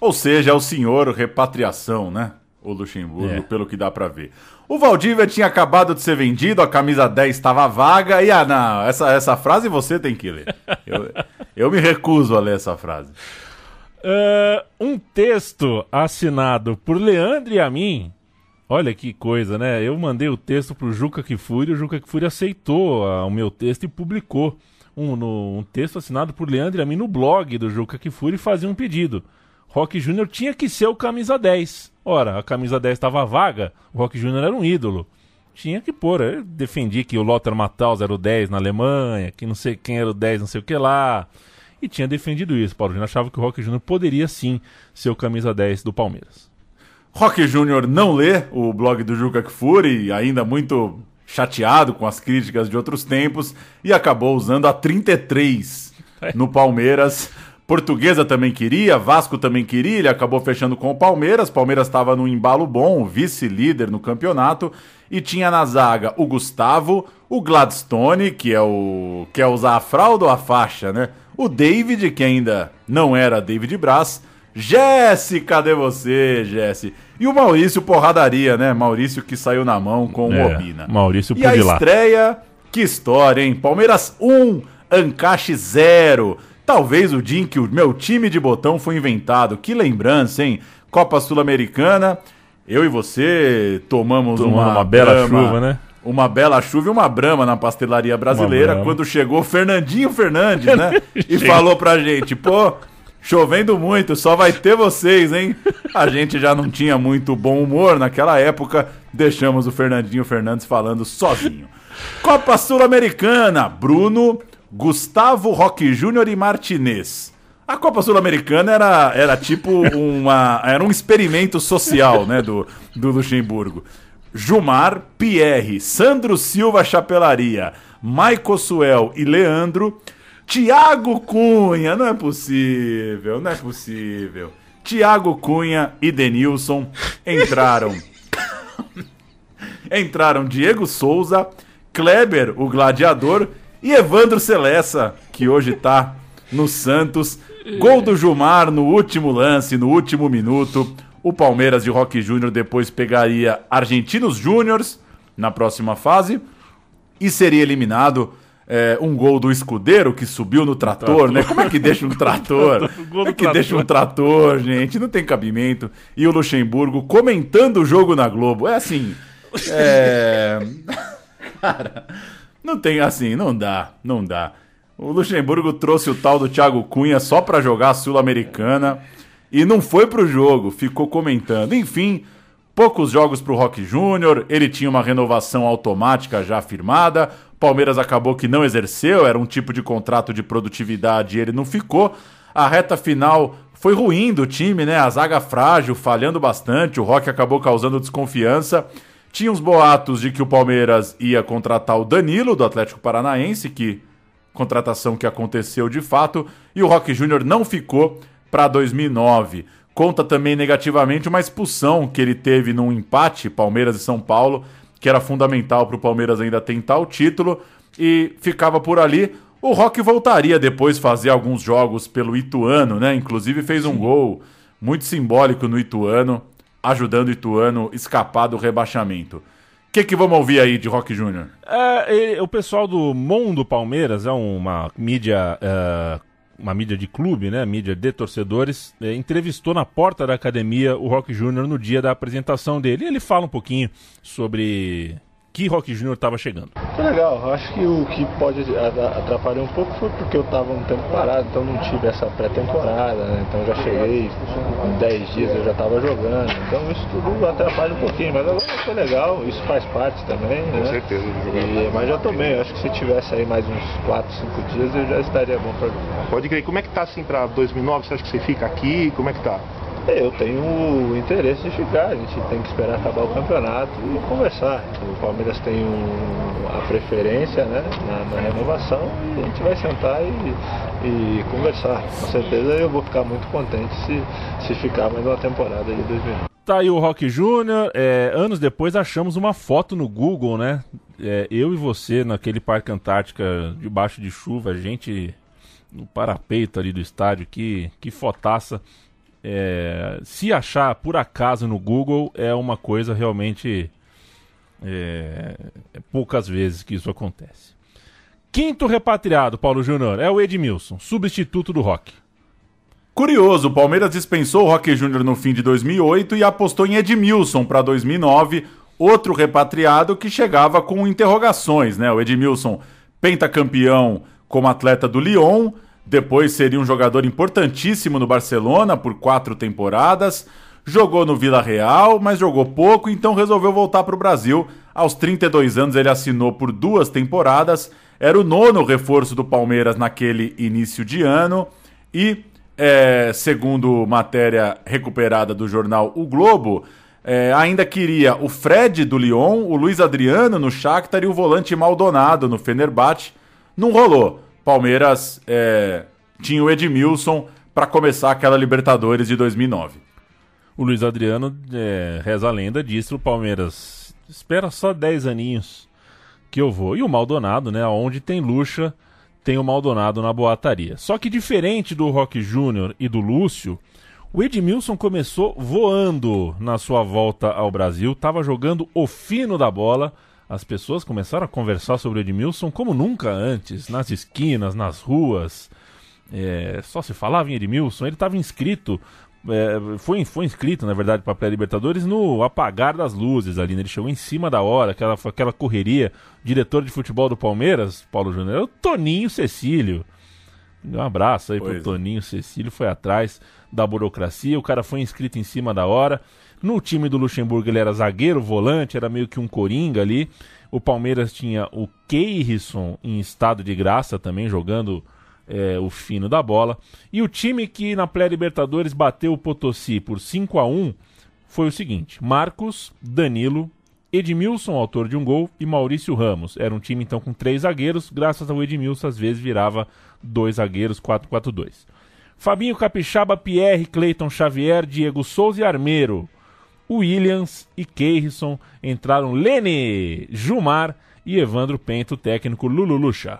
Ou seja, é o senhor repatriação, né? o Luxemburgo, É. pelo que dá pra ver. O Valdívia tinha acabado de ser vendido, a camisa 10 estava vaga, e ah, não, essa, essa frase você tem que ler. Eu, eu me recuso a ler essa frase. Ah, um texto assinado por Leandro e a mim. Olha que coisa, né? Eu mandei o texto pro Juca Kifuri, o Juca Kifuri aceitou ah, o meu texto e publicou um, no- um texto assinado por Leandro e a mim no blog do Juca Kifuri e fazia um pedido. Rock Júnior tinha que ser o camisa 10. Ora, a camisa 10 estava vaga, o Rock Júnior era um ídolo. Tinha que pôr. Eu defendi que o Lothar Matthaus era o 10 na Alemanha, que não sei quem era o 10 não sei o que lá. E tinha defendido isso. Paulo Júnior achava que o Rock Júnior poderia sim ser o camisa 10 do Palmeiras. Rock Júnior não lê o blog do Juca Kfouri, ainda muito chateado com as críticas de outros tempos, e acabou usando a 33 no Palmeiras. Portuguesa também queria, Vasco também queria, ele acabou fechando com o Palmeiras. Palmeiras estava num embalo bom, vice-líder no campeonato, e tinha na zaga o Gustavo, o Gladstone, que é o quer usar a fralda ou a faixa, né? O David, que ainda não era David Braz, Jesse, cadê você, Jesse? E o Maurício Porradaria, né? Maurício que saiu na mão com o É, Obina. Maurício E a estreia, que história, hein? Palmeiras 1, Ancaxe 0. Talvez o dia em que o meu time de botão foi inventado. Que lembrança, hein? Copa Sul-Americana. Eu e você tomamos Tomando uma, uma bela brama- chuva, né? Uma bela chuva e uma brama na pastelaria brasileira quando chegou Fernandinho Fernandes, né? e falou pra gente, pô, chovendo muito, só vai ter vocês, hein? A gente já não tinha muito bom humor naquela época, deixamos o Fernandinho Fernandes falando sozinho. Copa Sul-Americana, Bruno, Gustavo Roque Júnior e Martinez. A Copa Sul-Americana era, era tipo uma. Era um experimento social, né? Do, do Luxemburgo. Jumar, Pierre, Sandro Silva Chapelaria, Maico Suel e Leandro. Tiago Cunha, não é possível, não é possível. Tiago Cunha e Denilson entraram. entraram Diego Souza, Kleber, o gladiador, e Evandro Celessa, que hoje tá no Santos. Gol do Jumar no último lance, no último minuto. O Palmeiras de Roque Júnior depois pegaria Argentinos Júniors na próxima fase e seria eliminado. é, um gol do escudeiro que subiu no trator, né? Como é que deixa um trator? Como é que deixa um trator, gente? Não tem cabimento. E o Luxemburgo comentando o jogo na Globo. É assim. É. Cara, não tem assim, não dá, não dá. O Luxemburgo trouxe o tal do Thiago Cunha só pra jogar a Sul-Americana e não foi pro jogo, ficou comentando. Enfim, poucos jogos pro Rock Júnior, ele tinha uma renovação automática já firmada. Palmeiras acabou que não exerceu, era um tipo de contrato de produtividade e ele não ficou. A reta final foi ruim do time, né? A zaga frágil, falhando bastante. O Rock acabou causando desconfiança. Tinha uns boatos de que o Palmeiras ia contratar o Danilo do Atlético Paranaense, que contratação que aconteceu de fato, e o Rock Júnior não ficou para 2009. Conta também negativamente uma expulsão que ele teve num empate Palmeiras e São Paulo, que era fundamental para o Palmeiras ainda tentar o título e ficava por ali. O Rock voltaria depois fazer alguns jogos pelo Ituano, né? Inclusive fez um gol muito simbólico no Ituano, ajudando o Ituano escapar do rebaixamento. O que, que vamos ouvir aí de Rock Júnior? É, o pessoal do Mundo Palmeiras é uma mídia, é, uma mídia de clube, né? Mídia de torcedores. é, entrevistou na porta da academia o Rock Júnior no dia da apresentação dele. E ele fala um pouquinho sobre que Rock Júnior estava chegando. Foi legal, acho que o que pode atrapalhar um pouco foi porque eu estava um tempo parado, então não tive essa pré-temporada, né? então já cheguei, em 10 dias eu já estava jogando, então isso tudo atrapalha um pouquinho, mas agora foi legal, isso faz parte também, né? Com certeza. E, mas já eu acho que se tivesse aí mais uns 4, 5 dias eu já estaria bom para jogar. Pode crer. Como é que tá assim pra 2009? Você acha que você fica aqui? Como é que tá? Eu tenho interesse de ficar, a gente tem que esperar acabar o campeonato e conversar. O Palmeiras tem um- a preferência né, na, na renovação e a gente vai sentar e, e conversar. Com certeza eu vou ficar muito contente se, se ficar mais uma temporada de 2009. Tá aí o Rock Júnior. é, anos depois achamos uma foto no Google, né? É, eu e você naquele Parque Antártica, debaixo de chuva, gente no parapeito ali do estádio, que, que fotaça. É, se achar por acaso no Google é uma coisa realmente é, é poucas vezes que isso acontece. Quinto repatriado, Paulo Júnior, é o Edmilson, substituto do Rock. Curioso, o Palmeiras dispensou o Rock Júnior no fim de 2008 e apostou em Edmilson para 2009, outro repatriado que chegava com interrogações, né? O Edmilson, pentacampeão como atleta do Lyon, depois seria um jogador importantíssimo no Barcelona por quatro temporadas, jogou no Vila Real, mas jogou pouco, então resolveu voltar para o Brasil. Aos 32 anos ele assinou por duas temporadas era o nono reforço do Palmeiras naquele início de ano e, é, segundo matéria recuperada do jornal O Globo, é, ainda queria o Fred do Lyon, o Luiz Adriano no Shakhtar e o volante Maldonado no Fenerbahçe. Não rolou. Palmeiras é, tinha o Edmilson para começar aquela Libertadores de 2009. O Luiz Adriano, é, reza a lenda, disse o Palmeiras espera só 10 aninhos que eu vou. E o Maldonado, né? Onde tem Lucha, tem o Maldonado na boataria. Só que diferente do Rock Júnior e do Lúcio, o Edmilson começou voando na sua volta ao Brasil, estava jogando o fino da bola. As pessoas começaram a conversar sobre o Edmilson como nunca antes, nas esquinas, nas ruas. É, só se falava em Edmilson. Ele estava inscrito é, foi, foi inscrito, na verdade, para a pré-Libertadores no apagar das luzes ali, né? Ele chegou em cima da hora, aquela, aquela correria. diretor de futebol do Palmeiras, Paulo Júnior, é o Toninho Cecílio. Um abraço aí pois pro é. Toninho Cecílio, foi atrás da burocracia, o cara foi inscrito em cima da hora. No time do Luxemburgo ele era zagueiro, volante, era meio que um coringa ali. O Palmeiras tinha o Keirson em estado de graça também, jogando é, o fino da bola. E o time que na pré-Libertadores bateu o Potosí por 5 a 1 foi o seguinte: Marcos, Danilo, Edmilson, autor de um gol, e Maurício Ramos. Era um time então com três zagueiros, graças ao Edmilson, às vezes virava dois zagueiros, 4-4-2. Fabinho Capixaba, Pierre, Cleiton Xavier, Diego Souza e Armeiro. Williams e Keirson entraram Lene, Jumar e Evandro Pento, técnico Lulu Lucha.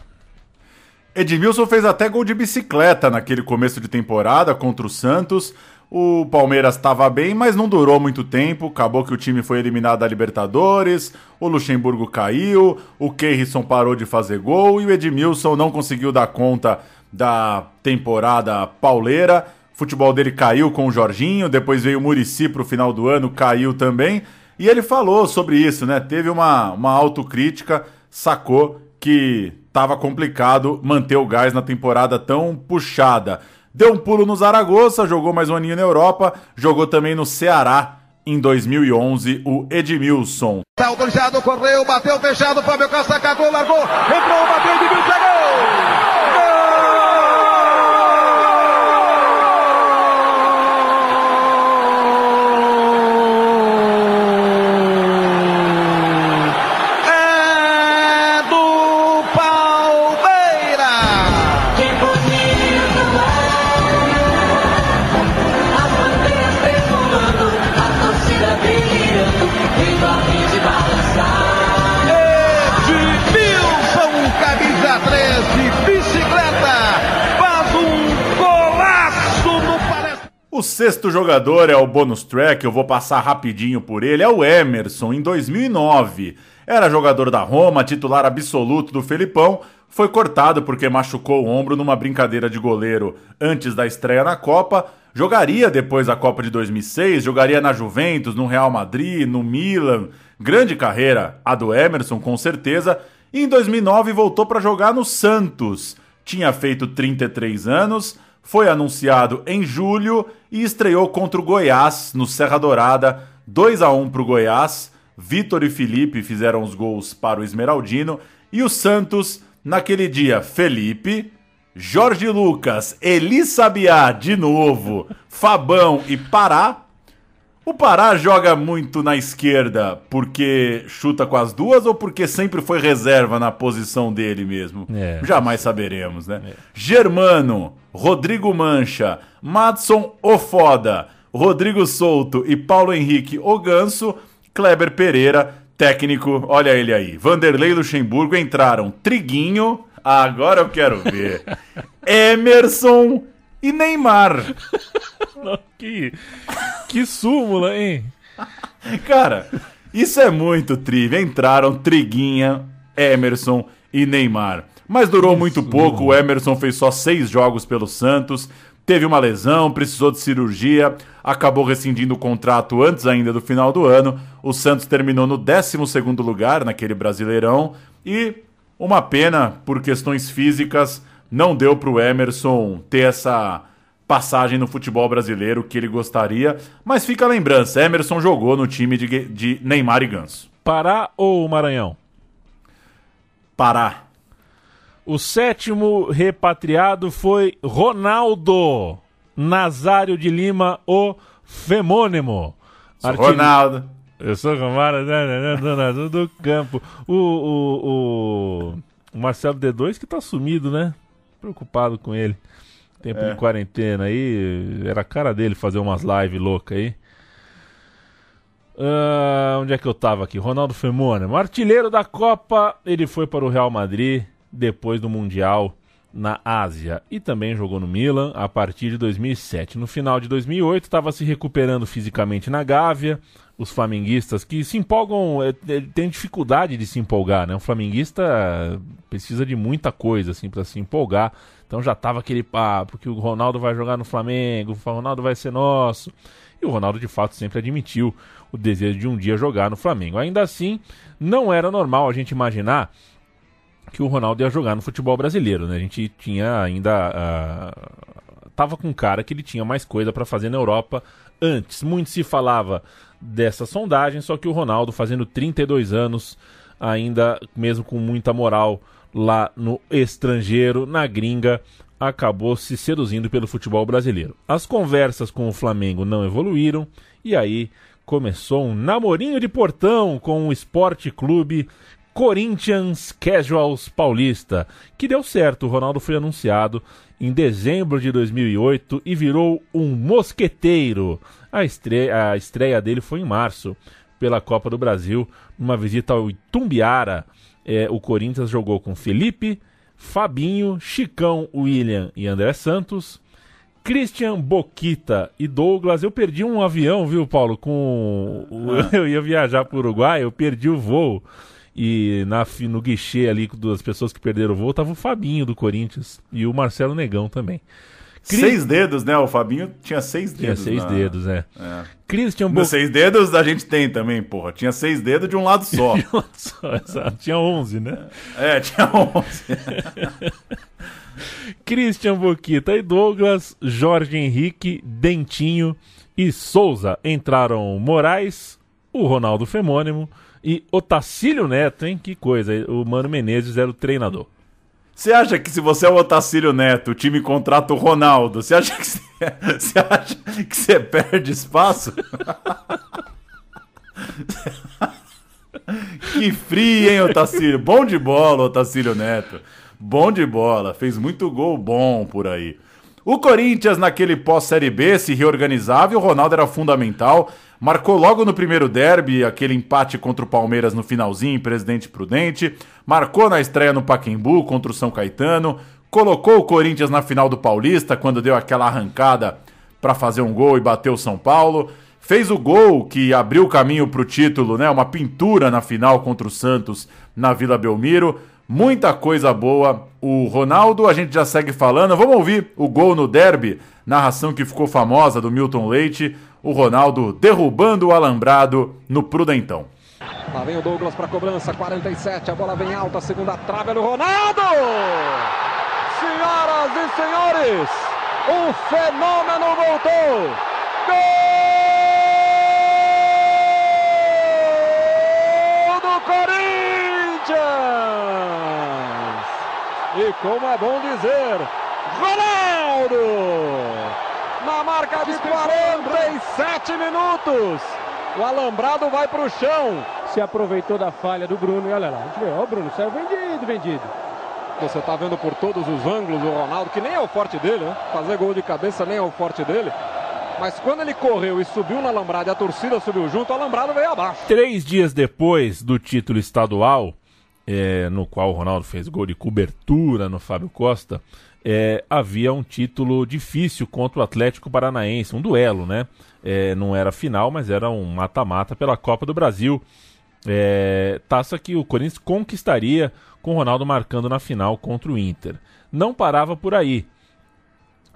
Edmilson fez até gol de bicicleta naquele começo de temporada contra o Santos. O Palmeiras estava bem, mas não durou muito tempo. Acabou que o time foi eliminado da Libertadores, o Luxemburgo caiu, o Keirson parou de fazer gol e o Edmilson não conseguiu dar conta da temporada pauleira. Futebol dele caiu com o Jorginho, depois veio o Murici para o final do ano, caiu também. E ele falou sobre isso, né? Teve uma, uma autocrítica, sacou que estava complicado manter o gás na temporada tão puxada. Deu um pulo no Zaragoza, jogou mais um aninho na Europa, jogou também no Ceará em 2011, o Edmilson. Tá autorizado, correu, bateu, fechado, Fábio Costa cagou, largou, entrou, bateu, Edmilson, gol! Sexto jogador é o bonus track, eu vou passar rapidinho por ele, é o Emerson, em 2009. Era jogador da Roma, titular absoluto do Felipão, foi cortado porque machucou o ombro numa brincadeira de goleiro antes da estreia na Copa. Jogaria depois da Copa de 2006, jogaria na Juventus, no Real Madrid, no Milan. Grande carreira a do Emerson, com certeza. E em 2009 voltou para jogar no Santos. Tinha feito 33 anos foi anunciado em julho e estreou contra o Goiás no Serra Dourada, 2 a 1 para o Goiás. Vitor e Felipe fizeram os gols para o Esmeraldino e o Santos naquele dia Felipe, Jorge Lucas, Eli Sabiá de novo, Fabão e Pará o Pará joga muito na esquerda porque chuta com as duas ou porque sempre foi reserva na posição dele mesmo? É. Jamais saberemos, né? É. Germano, Rodrigo Mancha, Madson Ofoda, Rodrigo Souto e Paulo Henrique O Ganso, Kleber Pereira, técnico, olha ele aí. Vanderlei Luxemburgo entraram Triguinho, agora eu quero ver. Emerson e Neymar. que, que súmula, hein? Cara, isso é muito trivia. Entraram Triguinha, Emerson e Neymar. Mas durou muito pouco. O Emerson fez só seis jogos pelo Santos. Teve uma lesão, precisou de cirurgia, acabou rescindindo o contrato antes ainda do final do ano. O Santos terminou no 12 lugar naquele Brasileirão e uma pena por questões físicas não deu para o Emerson ter essa passagem no futebol brasileiro que ele gostaria. Mas fica a lembrança: Emerson jogou no time de, de Neymar e Ganso. Pará ou Maranhão? Pará. O sétimo repatriado foi Ronaldo Nazário de Lima, o Femônimo. Sou Ronaldo. Eu sou Romário, dona do campo. O, o, o, o Marcelo D2 que tá sumido, né? Preocupado com ele. Tempo É. de quarentena aí. Era a cara dele fazer umas lives loucas aí. Ah, onde é que eu tava aqui? Ronaldo Femônimo. Artilheiro da Copa, ele foi para o Real Madrid depois do Mundial na Ásia e também jogou no Milan a partir de 2007. No final de 2008 estava se recuperando fisicamente na Gávea. Os flamenguistas que se empolgam, é, é, tem dificuldade de se empolgar, né? Um flamenguista precisa de muita coisa assim para se empolgar. Então já tava aquele papo que o Ronaldo vai jogar no Flamengo, o Ronaldo vai ser nosso. E o Ronaldo de fato sempre admitiu o desejo de um dia jogar no Flamengo. Ainda assim, não era normal a gente imaginar que o Ronaldo ia jogar no futebol brasileiro, né? A gente tinha ainda ah, tava com cara que ele tinha mais coisa para fazer na Europa antes. Muito se falava dessa sondagem, só que o Ronaldo fazendo 32 anos, ainda mesmo com muita moral lá no estrangeiro, na gringa, acabou se seduzindo pelo futebol brasileiro. As conversas com o Flamengo não evoluíram e aí começou um namorinho de portão com o Esporte Clube Corinthians Casuals Paulista, que deu certo. O Ronaldo foi anunciado em dezembro de 2008 e virou um mosqueteiro. A estreia, a estreia dele foi em março, pela Copa do Brasil, numa visita ao Itumbiara. É, o Corinthians jogou com Felipe, Fabinho, Chicão, William e André Santos. Christian Boquita e Douglas. Eu perdi um avião, viu, Paulo? Com o- eu ia viajar para o Uruguai, eu perdi o voo. E na, no guichê ali das pessoas que perderam o voo tava o Fabinho do Corinthians e o Marcelo Negão também. Cri- Seis dedos, né? O Fabinho tinha seis Tinha dedos. seis na- dedos, é. É. Christian Boquita. seis dedos a gente tem também, porra. Tinha seis dedos de um lado só. Tinha 11, né? É, tinha onze. Christian Boquita e Douglas, Jorge Henrique, Dentinho e Souza. Entraram Moraes, o Ronaldo Femônimo e Otacílio Neto, hein? Que coisa. O Mano Menezes era o treinador. Você acha que se você é o Otacílio Neto, o time contrata o Ronaldo, você acha que você, acha que você perde espaço? que frio, hein, Otacílio? Bom de bola, Otacílio Neto. Bom de bola, fez muito gol bom por aí. O Corinthians, naquele pós-Série B, se reorganizava e o Ronaldo era fundamental. Marcou logo no primeiro derby, aquele empate contra o Palmeiras no finalzinho, em Presidente Prudente. Marcou na estreia no Paquembu contra o São Caetano. Colocou o Corinthians na final do Paulista, quando deu aquela arrancada para fazer um gol e bateu o São Paulo. Fez o gol que abriu o caminho para o título, né? Uma pintura na final contra o Santos na Vila Belmiro. Muita coisa boa. O Ronaldo, a gente já segue falando. Vamos ouvir o gol no derby, narração que ficou famosa do Milton Leite. O Ronaldo derrubando o alambrado no Prudentão. Lá vem o Douglas para cobrança, 47, a bola vem alta, segunda trave no Ronaldo! Senhoras e senhores, o fenômeno voltou! Gol do Corinthians! E como é bom dizer, Ronaldo! Na marca de 47 minutos! O alambrado vai para o chão. Se aproveitou da falha do Bruno e olha lá, a gente vê, ó, o Bruno saiu vendido, vendido. Você está vendo por todos os ângulos o Ronaldo, que nem é o forte dele, né? Fazer gol de cabeça nem é o forte dele. Mas quando ele correu e subiu na alambrado e a torcida subiu junto, o alambrado veio abaixo. Três dias depois do título estadual, é, no qual o Ronaldo fez gol de cobertura no Fábio Costa, é, havia um título difícil contra o Atlético Paranaense, um duelo, né? É, não era final, mas era um mata-mata pela Copa do Brasil. É, taça que o Corinthians conquistaria com o Ronaldo marcando na final contra o Inter. Não parava por aí.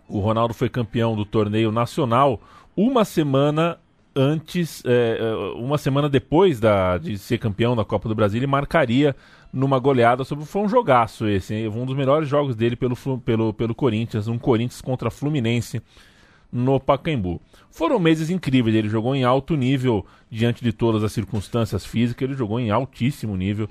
O Ronaldo foi campeão do torneio nacional uma semana antes, é, é, uma semana depois da, de ser campeão da Copa do Brasil, ele marcaria numa goleada sobre. Foi um jogaço esse, hein? um dos melhores jogos dele pelo, pelo, pelo Corinthians, um Corinthians contra Fluminense no Pacaembu. Foram meses incríveis, ele jogou em alto nível diante de todas as circunstâncias físicas, ele jogou em altíssimo nível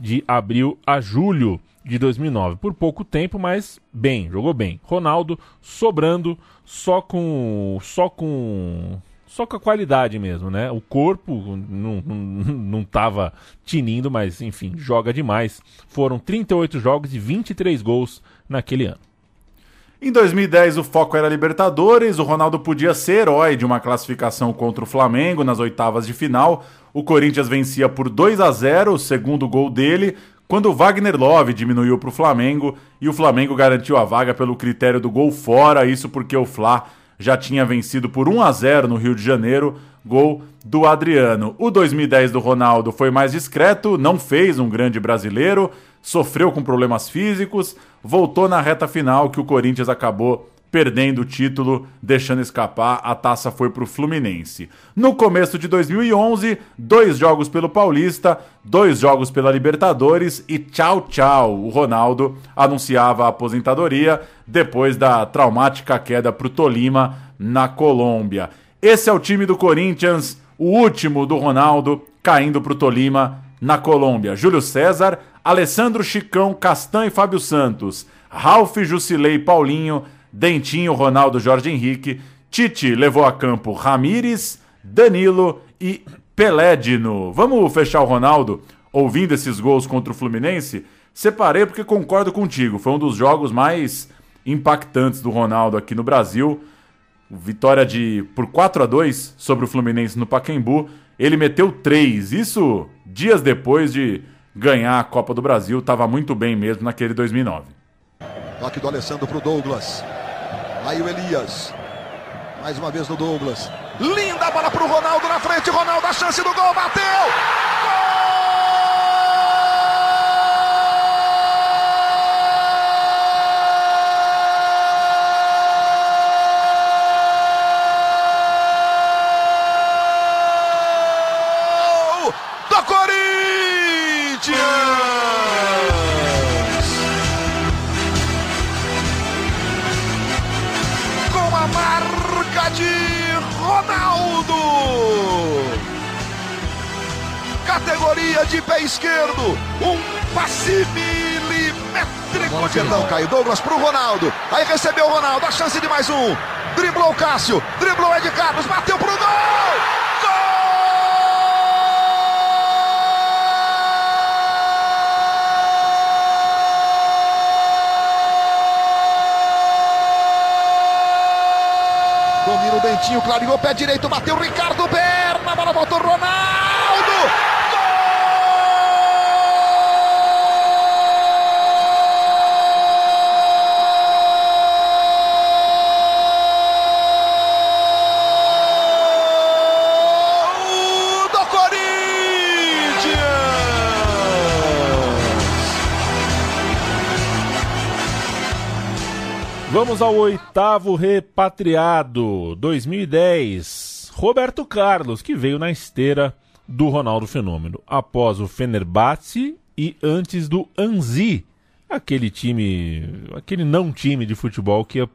de abril a julho de 2009. Por pouco tempo, mas bem, jogou bem. Ronaldo sobrando só com só com só com a qualidade mesmo, né? O corpo não, não, não tava tinindo, mas enfim, joga demais. Foram 38 jogos e 23 gols naquele ano. Em 2010 o foco era Libertadores, o Ronaldo podia ser herói de uma classificação contra o Flamengo nas oitavas de final. O Corinthians vencia por 2 a 0, o segundo gol dele, quando o Wagner Love diminuiu para o Flamengo e o Flamengo garantiu a vaga pelo critério do gol fora, isso porque o Fla já tinha vencido por 1 a 0 no Rio de Janeiro, gol do Adriano. O 2010 do Ronaldo foi mais discreto, não fez um grande brasileiro, sofreu com problemas físicos, voltou na reta final que o Corinthians acabou perdendo o título, deixando escapar, a taça foi para o Fluminense. No começo de 2011, dois jogos pelo Paulista, dois jogos pela Libertadores e tchau, tchau. O Ronaldo anunciava a aposentadoria depois da traumática queda para o Tolima, na Colômbia. Esse é o time do Corinthians, o último do Ronaldo, caindo para o Tolima, na Colômbia. Júlio César, Alessandro Chicão, Castan e Fábio Santos, Ralf, Jusilei Paulinho, Dentinho, Ronaldo, Jorge Henrique. Tite levou a campo Ramires, Danilo e Pelédino. Vamos fechar o Ronaldo ouvindo esses gols contra o Fluminense? Separei porque concordo contigo. Foi um dos jogos mais impactantes do Ronaldo aqui no Brasil. Vitória de por 4 a 2 sobre o Fluminense no Pacaembu. Ele meteu 3. Isso dias depois de ganhar a Copa do Brasil. Estava muito bem mesmo naquele 2009. Toque do Alessandro para o Douglas. Aí o Elias. Mais uma vez no Douglas. Linda bola para o Ronaldo na frente. Ronaldo, a chance do gol. Bateu! Categoria de pé esquerdo. Um passe milimétrico. Perdão, caiu Douglas pro Ronaldo. Aí recebeu o Ronaldo, a chance de mais um. Driblou o Cássio, driblou Ed Carlos, bateu pro gol! Domina o Dentinho, clareou pé direito, bateu Ricardo Berna, Vamos ao oitavo repatriado, 2010. Roberto Carlos, que veio na esteira do Ronaldo Fenômeno, após o Fenerbahçe e antes do Anzi, aquele time, aquele não time de futebol que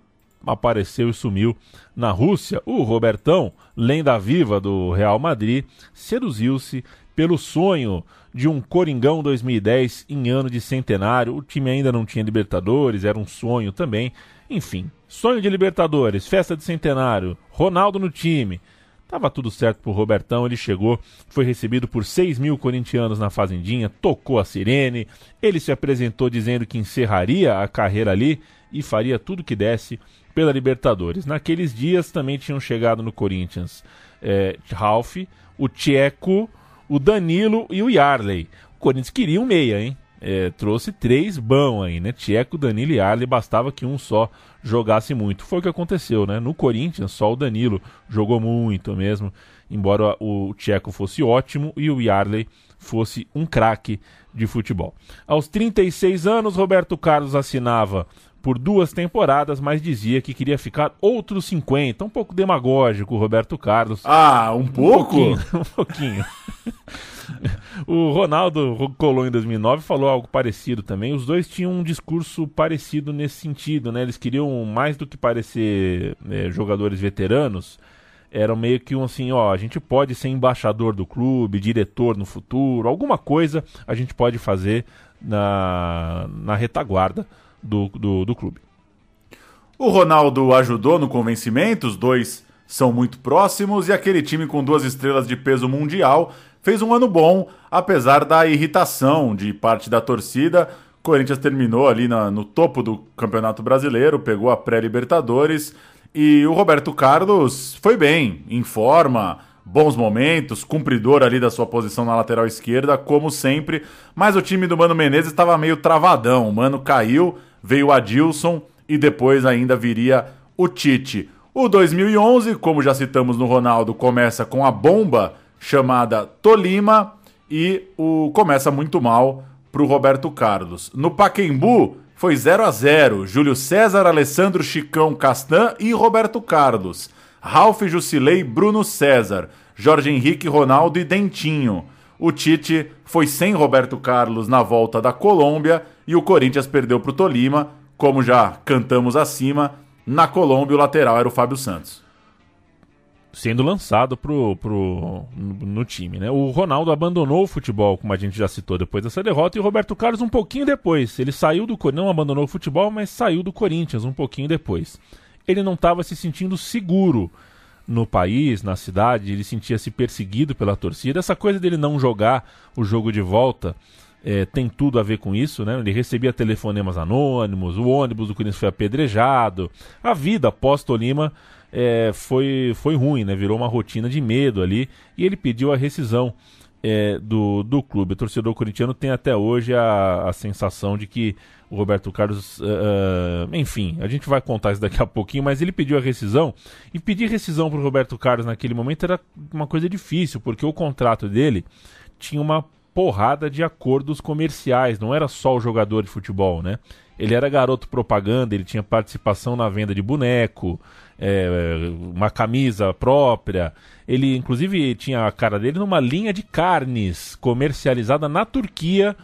apareceu e sumiu na Rússia. O Robertão, lenda viva do Real Madrid, seduziu-se pelo sonho de um Coringão 2010 em ano de centenário. O time ainda não tinha Libertadores, era um sonho também. Enfim, sonho de Libertadores, festa de centenário, Ronaldo no time. Tava tudo certo pro Robertão, ele chegou, foi recebido por 6 mil corintianos na Fazendinha, tocou a sirene, ele se apresentou dizendo que encerraria a carreira ali e faria tudo que desse pela Libertadores. Naqueles dias também tinham chegado no Corinthians é, Ralph, o Tcheco, o Danilo e o Yarley. O Corinthians queria um meia, hein? É, trouxe três bão aí, né? Tcheco, Danilo e Arley, bastava que um só jogasse muito. Foi o que aconteceu, né? No Corinthians, só o Danilo jogou muito mesmo, embora o Tcheco fosse ótimo e o Yarley fosse um craque de futebol. Aos 36 anos, Roberto Carlos assinava por duas temporadas, mas dizia que queria ficar outros 50. Um pouco demagógico o Roberto Carlos. Ah, um pouco? Um pouquinho. Um pouquinho. o Ronaldo Colon em 2009 falou algo parecido também. Os dois tinham um discurso parecido nesse sentido, né? Eles queriam mais do que parecer é, jogadores veteranos. Eram meio que um assim, ó, a gente pode ser embaixador do clube, diretor no futuro, alguma coisa a gente pode fazer na, na retaguarda do, do, do clube. O Ronaldo ajudou no convencimento, os dois são muito próximos e aquele time com duas estrelas de peso mundial fez um ano bom, apesar da irritação de parte da torcida. O Corinthians terminou ali na, no topo do Campeonato Brasileiro, pegou a pré-Libertadores e o Roberto Carlos foi bem, em forma, bons momentos, cumpridor ali da sua posição na lateral esquerda, como sempre. Mas o time do Mano Menezes estava meio travadão. O Mano caiu, veio o Adilson e depois ainda viria o Tite. O 2011, como já citamos no Ronaldo, começa com a bomba chamada Tolima e o começa muito mal para o Roberto Carlos. No Paquembu foi 0 a 0 Júlio César, Alessandro Chicão Castan e Roberto Carlos. Ralf Jusilei, Bruno César, Jorge Henrique, Ronaldo e Dentinho. O Tite foi sem Roberto Carlos na volta da Colômbia e o Corinthians perdeu para o Tolima, como já cantamos acima. Na Colômbia, o lateral era o Fábio Santos sendo lançado pro, pro, no, time. Né? O Ronaldo abandonou o futebol, como a gente já citou depois dessa derrota, e o Roberto Carlos um pouquinho depois. Ele saiu do não abandonou o futebol, mas saiu do Corinthians um pouquinho depois. Ele não estava se sentindo seguro no país, na cidade, ele sentia-se perseguido pela torcida. Essa coisa dele não jogar o jogo de volta é, tem tudo a ver com isso, né? Ele recebia telefonemas anônimos, o ônibus do Corinthians foi apedrejado, a vida pós-Tolima é, foi, foi ruim, né? Virou uma rotina de medo ali e ele pediu a rescisão é, do, do clube. O torcedor corintiano tem até hoje a, a sensação de que o Roberto Carlos, uh, enfim, a gente vai contar isso daqui a pouquinho, mas ele pediu a rescisão e pedir rescisão para o Roberto Carlos naquele momento era uma coisa difícil, porque o contrato dele tinha uma porrada de acordos comerciais, não era só o jogador de futebol, né? Ele era garoto propaganda, ele tinha participação na venda de boneco, é, uma camisa própria. Ele, inclusive, tinha a cara dele numa linha de carnes comercializada na Turquia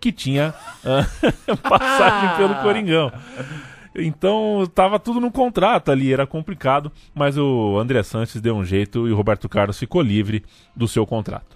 que tinha uh, passagem pelo Coringão. Então estava tudo no contrato ali, era complicado, mas o André Santos deu um jeito e o Roberto Carlos ficou livre do seu contrato.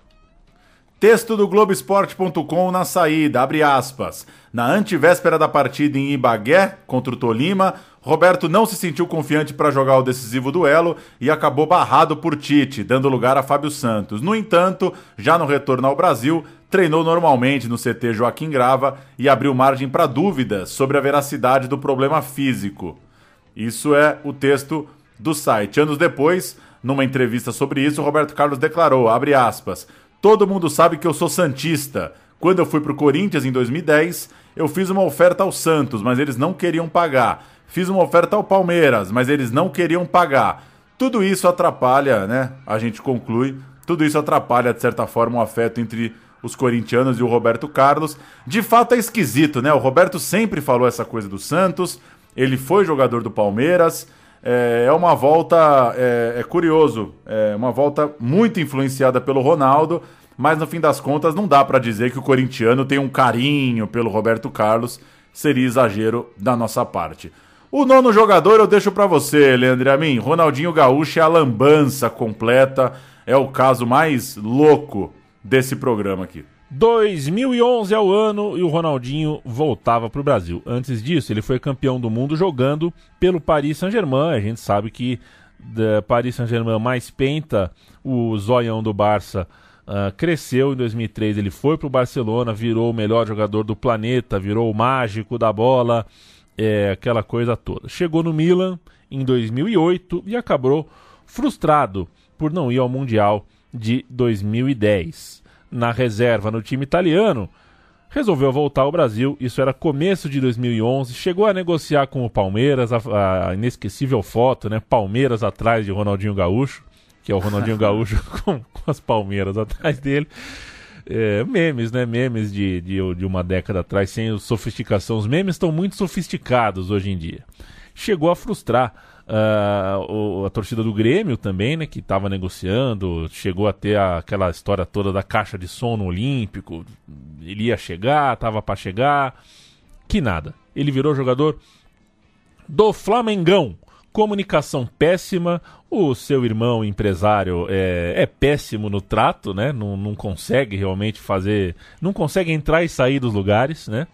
Texto do Globoesporte.com na saída, abre aspas. Na antivéspera da partida em Ibagué contra o Tolima, Roberto não se sentiu confiante para jogar o decisivo duelo e acabou barrado por Tite, dando lugar a Fábio Santos. No entanto, já no retorno ao Brasil, treinou normalmente no CT Joaquim Grava e abriu margem para dúvidas sobre a veracidade do problema físico. Isso é o texto do site. Anos depois, numa entrevista sobre isso, Roberto Carlos declarou, abre aspas, Todo mundo sabe que eu sou santista. Quando eu fui pro Corinthians em 2010, eu fiz uma oferta ao Santos, mas eles não queriam pagar. Fiz uma oferta ao Palmeiras, mas eles não queriam pagar. Tudo isso atrapalha, né? A gente conclui. Tudo isso atrapalha, de certa forma, o afeto entre os corintianos e o Roberto Carlos. De fato é esquisito, né? O Roberto sempre falou essa coisa do Santos. Ele foi jogador do Palmeiras. É, é uma volta, é, é, curioso, é uma volta muito influenciada pelo Ronaldo, mas no fim das contas não dá para dizer que o corintiano tem um carinho pelo Roberto Carlos, seria exagero da nossa parte. O nono jogador eu deixo para você, Leandro Amin. Ronaldinho Gaúcho é a lambança completa, é o caso mais louco desse programa aqui. 2011 é o ano e o Ronaldinho voltava para o Brasil. Antes disso, ele foi campeão do mundo jogando pelo Paris Saint-Germain. A gente sabe que da Paris Saint-Germain mais penta, o zoião do Barça uh, cresceu. Em 2003 ele foi para o Barcelona, virou o melhor jogador do planeta, virou o mágico da bola, é, aquela coisa toda. Chegou no Milan em 2008 e acabou frustrado por não ir ao Mundial de 2010 na reserva no time italiano, resolveu voltar ao Brasil. Isso era começo de 2011. Chegou a negociar com o Palmeiras, a, a inesquecível foto, né? Palmeiras atrás de Ronaldinho Gaúcho, que é o Ronaldinho Gaúcho com, com, as Palmeiras atrás dele. É, memes, né? Memes de, de, de uma década atrás, sem sofisticação. Os memes estão muito sofisticados hoje em dia. Chegou a frustrar Uh, a torcida do Grêmio também, né, que estava negociando, chegou a ter a, aquela história toda da caixa de som no Olímpico. Ele ia chegar, estava para chegar, que nada. Ele virou jogador do Flamengão. Comunicação péssima, o seu irmão empresário é, é péssimo no trato, né? Não, não consegue realmente fazer. Não consegue entrar e sair dos lugares, né?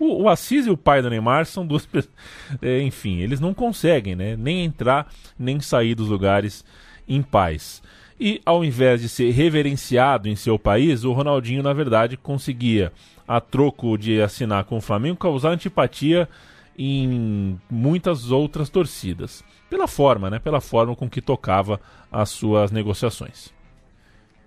O, o Assis e o pai do Neymar são duas pessoas. É, enfim, eles não conseguem, né? Nem entrar, nem sair dos lugares em paz. E ao invés de ser reverenciado em seu país, o Ronaldinho, na verdade, conseguia, a troco de assinar com o Flamengo, causar antipatia em muitas outras torcidas. Pela forma, né? Pela forma com que tocava as suas negociações.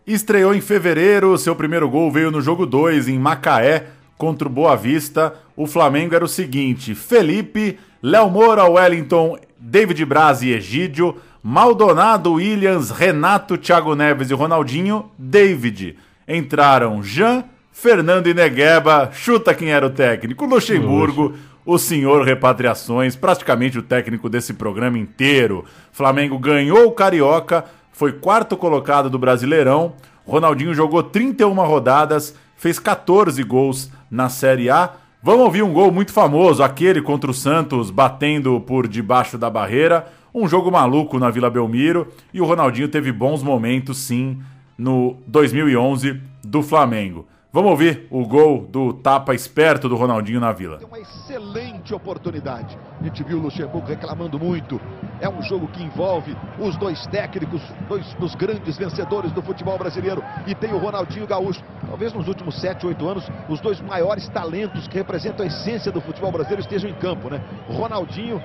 Estreou em fevereiro, seu primeiro gol veio no jogo 2 em Macaé, contra o Boa Vista, o Flamengo era o seguinte: Felipe, Léo Moura, Wellington, David Braz e Egídio, Maldonado, Williams, Renato, Thiago Neves e Ronaldinho, David. Entraram Jean, Fernando e Negueba, chuta quem era o técnico, Luxemburgo, o senhor Repatriações, praticamente o técnico desse programa inteiro. Flamengo ganhou o Carioca, foi quarto colocado do Brasileirão. Ronaldinho jogou 31 rodadas, fez 14 gols na Série A. Vamos ouvir um gol muito famoso, aquele contra o Santos batendo por debaixo da barreira. Um jogo maluco na Vila Belmiro e o Ronaldinho teve bons momentos sim no 2011 do Flamengo. Vamos ouvir o gol do tapa esperto do Ronaldinho na Vila. Uma excelente oportunidade. A gente viu o Luxemburgo reclamando muito. É um jogo que envolve os dois técnicos, dois dos grandes vencedores do futebol brasileiro. E tem o Ronaldinho Gaúcho. Talvez nos últimos 7, 8 anos, os dois maiores talentos que representam a essência do futebol brasileiro estejam em campo, né? Ronaldinho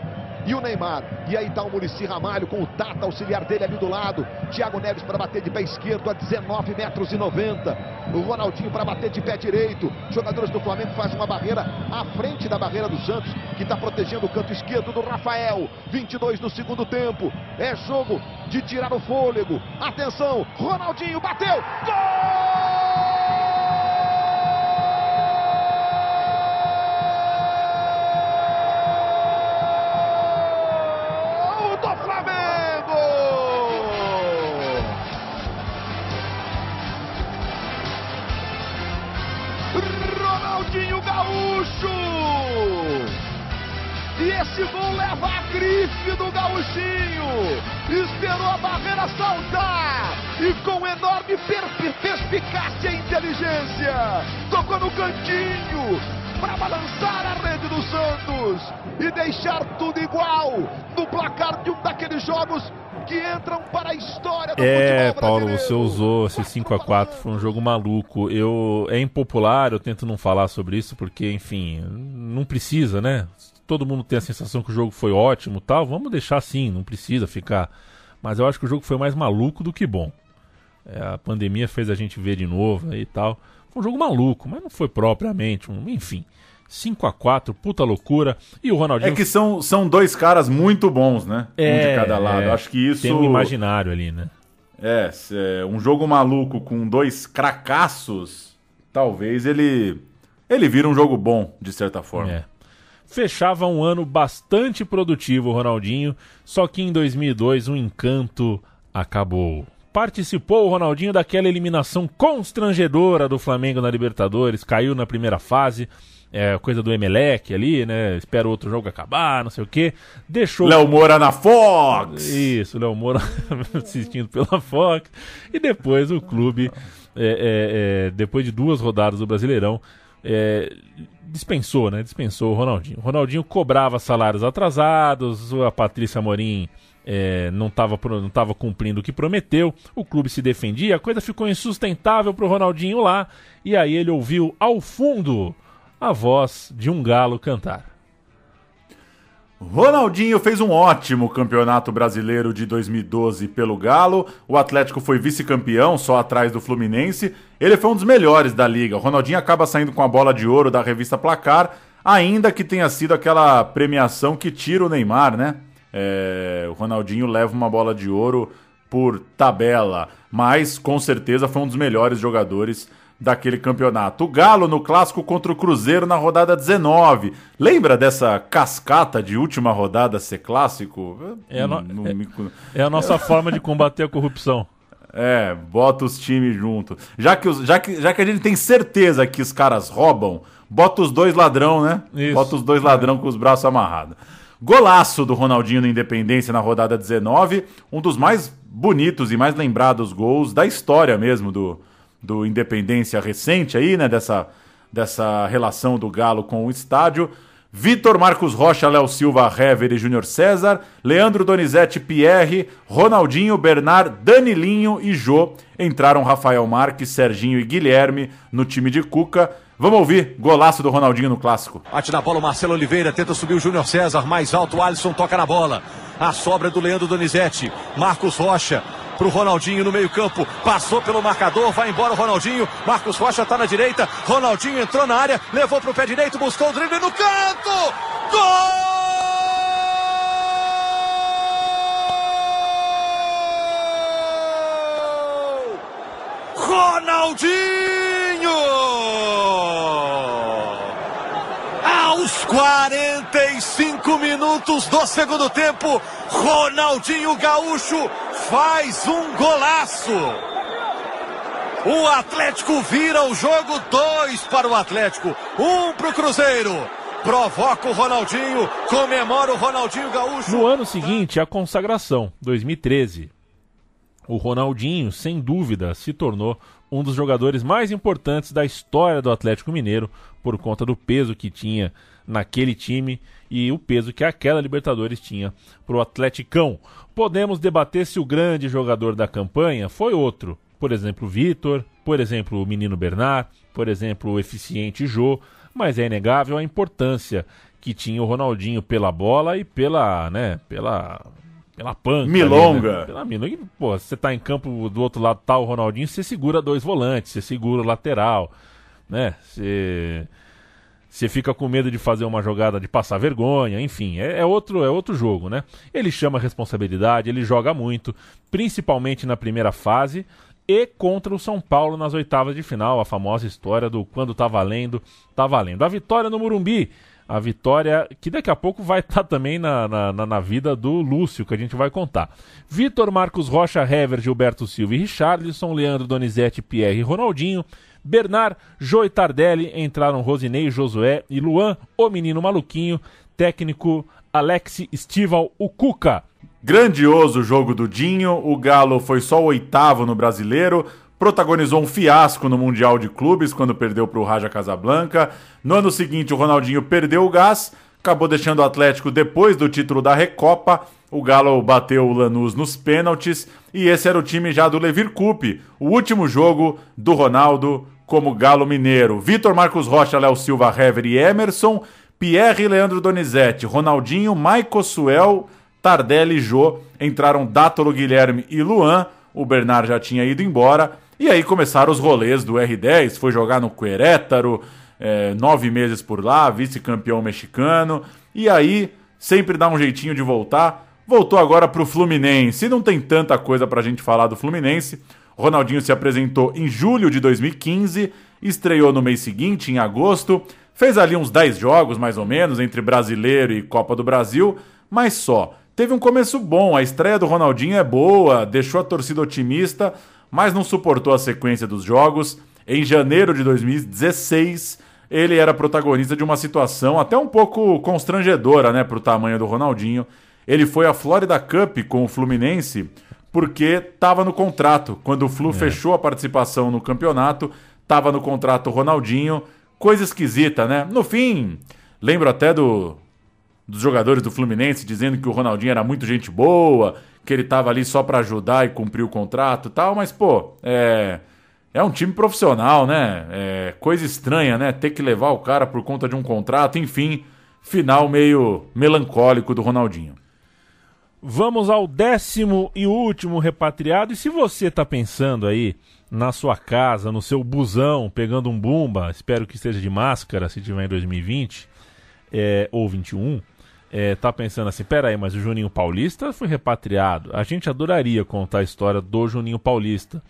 e o Neymar. E aí está o Murici Ramalho com o Tata, auxiliar dele ali do lado. Thiago Neves para bater de pé esquerdo a 19 metros e 90. O Ronaldinho para bater de pé direito. Jogadores do Flamengo fazem uma barreira à frente da barreira do Santos, que está protegendo o canto esquerdo do Rafael. 22 no segundo tempo. É jogo de tirar o fôlego. Atenção, Ronaldinho bateu. Gol! Esse gol leva a grife do gauchinho. Esperou a barreira saltar. E com enorme perspicácia e inteligência. Tocou no cantinho. Para balançar a rede do Santos. E deixar tudo igual. No placar de um daqueles jogos que entram para a história do É, Paulo, você usou esse 5 a 4 foi um jogo maluco. Eu é impopular, eu tento não falar sobre isso porque, enfim, não precisa, né? Todo mundo tem a sensação que o jogo foi ótimo tal, vamos deixar assim, não precisa ficar. Mas eu acho que o jogo foi mais maluco do que bom. É, a pandemia fez a gente ver de novo e tal. Foi um jogo maluco, mas não foi propriamente um. Enfim. 5 a 4 puta loucura. E o Ronaldinho. É que são, são dois caras muito bons, né? É, um de cada lado. É, Acho que isso. Tem um imaginário ali, né? É, é, um jogo maluco com dois cracassos, talvez ele. Ele vira um jogo bom, de certa forma. É fechava um ano bastante produtivo, Ronaldinho, só que em 2002 o encanto acabou. Participou o Ronaldinho daquela eliminação constrangedora do Flamengo na Libertadores, caiu na primeira fase, é, coisa do Emelec ali, né? Espera o outro jogo acabar, não sei o que. Deixou. Léo Moura na Fox! Isso, Léo Moura assistindo pela Fox. E depois o clube, é, é, é depois de duas rodadas do Brasileirão, é, dispensou, né? Dispensou o Ronaldinho. O Ronaldinho cobrava salários atrasados, a Patrícia Morim é, não estava não tava cumprindo o que prometeu, o clube se defendia, a coisa ficou insustentável para o Ronaldinho lá, e aí ele ouviu ao fundo a voz de um galo cantar. Ronaldinho fez um ótimo campeonato brasileiro de 2012 pelo Galo. O Atlético foi vice-campeão, só atrás do Fluminense. Ele foi um dos melhores da liga. O Ronaldinho acaba saindo com a bola de ouro da revista Placar, ainda que tenha sido aquela premiação que tira o Neymar, né? É, o Ronaldinho leva uma bola de ouro por tabela, mas com certeza foi um dos melhores jogadores daquele campeonato. O Galo no clássico contra o Cruzeiro na rodada 19. Lembra dessa cascata de última rodada ser clássico? É a, no... é, é a nossa forma de combater a corrupção. É, bota os times junto. Já que, os, já, que, já que a gente tem certeza que os caras roubam, bota os dois ladrão, né? Isso. Bota os dois ladrão com os braços amarrados. Golaço do Ronaldinho na Independência na rodada 19, um dos mais bonitos e mais lembrados gols da história mesmo do, do Independência recente aí, né? Dessa, dessa relação do Galo com o estádio. Vitor Marcos Rocha, Léo Silva, Hever e Júnior César, Leandro Donizete, Pierre, Ronaldinho, Bernard, Danilinho e Jô. Entraram Rafael Marques, Serginho e Guilherme no time de Cuca. Vamos ouvir, golaço do Ronaldinho no clássico. Bate na bola o Marcelo Oliveira, tenta subir o Júnior César, mais alto, o Alisson toca na bola. A sobra do Leandro Donizete, Marcos Rocha, pro Ronaldinho no meio-campo. Passou pelo marcador, vai embora o Ronaldinho. Marcos Rocha tá na direita. Ronaldinho entrou na área, levou pro pé direito, buscou o drible no canto. Gol! Ronaldinho! 45 minutos do segundo tempo, Ronaldinho Gaúcho faz um golaço. O Atlético vira o jogo, dois para o Atlético, um para o Cruzeiro. Provoca o Ronaldinho, comemora o Ronaldinho Gaúcho. No ano seguinte, a consagração, 2013. O Ronaldinho, sem dúvida, se tornou um dos jogadores mais importantes da história do Atlético Mineiro, por conta do peso que tinha naquele time e o peso que aquela Libertadores tinha para o Atleticão. Podemos debater se o grande jogador da campanha foi outro, por exemplo, o Vitor, por exemplo, o menino Bernard, por exemplo, o eficiente Jô, mas é inegável a importância que tinha o Ronaldinho pela bola e pela, né, pela pela panca. Milonga. Ali, né? Pela milonga. E, pô, você tá em campo do outro lado, tá o Ronaldinho, você segura dois volantes, você segura o lateral, né? Você você fica com medo de fazer uma jogada de passar vergonha, enfim, é, é, outro é outro jogo, né? Ele chama responsabilidade, ele joga muito, principalmente na primeira fase e contra o São Paulo nas oitavas de final, a famosa história do quando tá valendo, tá valendo. A vitória no Murumbi, a vitória que daqui a pouco vai estar tá também na, na, na, vida do Lúcio, que a gente vai contar. Vitor, Marcos Rocha, Hever, Gilberto Silva e Richarlison, Leandro Donizete, Pierre e Ronaldinho, Bernard, Joe Tardelli, entraram Rosinei, Josué e Luan, o menino maluquinho, técnico Alex Stival, o Cuca. Grandioso jogo do Dinho, o Galo foi só o oitavo no brasileiro, protagonizou um fiasco no Mundial de Clubes quando perdeu para o Raja Casablanca. No ano seguinte, o Ronaldinho perdeu o gás, acabou deixando o Atlético depois do título da Recopa. O Galo bateu o Lanús nos pênaltis e esse era o time já do Levir Coupe, o último jogo do Ronaldo como Galo Mineiro. Vitor Marcos Rocha, Léo Silva, Hever e Emerson, Pierre e Leandro Donizete, Ronaldinho, Maico Suel, Tardelli e Jô. Entraram Dátolo, Guilherme e Luan. O Bernard já tinha ido embora. E aí começaram os rolês do R10. Foi jogar no Querétaro, é, nove meses por lá, vice-campeão mexicano. E aí, sempre dá um jeitinho de voltar voltou agora para o Fluminense. Não tem tanta coisa para a gente falar do Fluminense. Ronaldinho se apresentou em julho de 2015, estreou no mês seguinte, em agosto, fez ali uns 10 jogos mais ou menos, entre Brasileiro e Copa do Brasil, mas só. Teve um começo bom, a estreia do Ronaldinho é boa, deixou a torcida otimista, mas não suportou a sequência dos jogos. Em janeiro de 2016, ele era protagonista de uma situação até um pouco constrangedora, né, para o tamanho do Ronaldinho ele foi à Florida Cup com o Fluminense porque estava no contrato. Quando o Flu é. fechou a participação no campeonato, estava no contrato o Ronaldinho. Coisa esquisita, né? No fim, lembro até do, dos jogadores do Fluminense dizendo que o Ronaldinho era muito gente boa, que ele estava ali só para ajudar e cumprir o contrato e tal, mas, pô, é. É um time profissional, né? É coisa estranha, né? Ter que levar o cara por conta de um contrato, enfim final meio melancólico do Ronaldinho. Vamos ao décimo e último repatriado. E se você está pensando aí na sua casa, no seu busão, pegando um bumba, espero que esteja de máscara se tiver em 2020 é, ou 21, é, tá pensando assim, peraí, mas o Juninho Paulista foi repatriado. A gente adoraria contar a história do Juninho Paulista,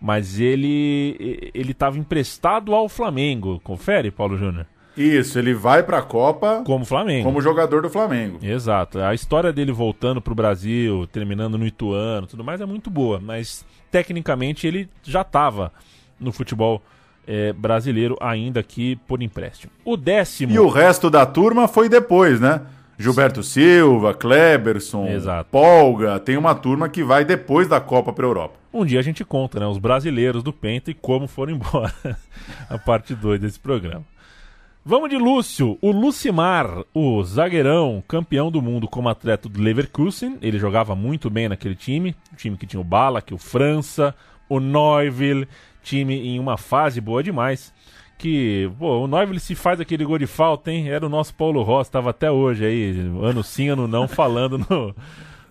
mas ele ele estava emprestado ao Flamengo. Confere, Paulo Júnior? Isso, ele vai para a Copa como Flamengo, como jogador do Flamengo. Exato. A história dele voltando para o Brasil, terminando no Ituano, tudo mais é muito boa, mas tecnicamente ele já estava no futebol é, brasileiro ainda que por empréstimo. O décimo e o resto da turma foi depois, né? Gilberto Silva, Kleberson, Exato. Polga, tem uma turma que vai depois da Copa para Europa. Um dia a gente conta, né, os brasileiros do Penta e como foram embora. a parte 2 desse programa. Vamos de Lúcio, o Lucimar, o zagueirão, campeão do mundo como atleta do Leverkusen. Ele jogava muito bem naquele time, o time que tinha o Balak, o França, o Neuville, time em uma fase boa demais que, pô, o Neuville se faz aquele gol de falta, hein? Era o nosso Paulo Rossi, estava até hoje aí, ano sim, ano não, falando no.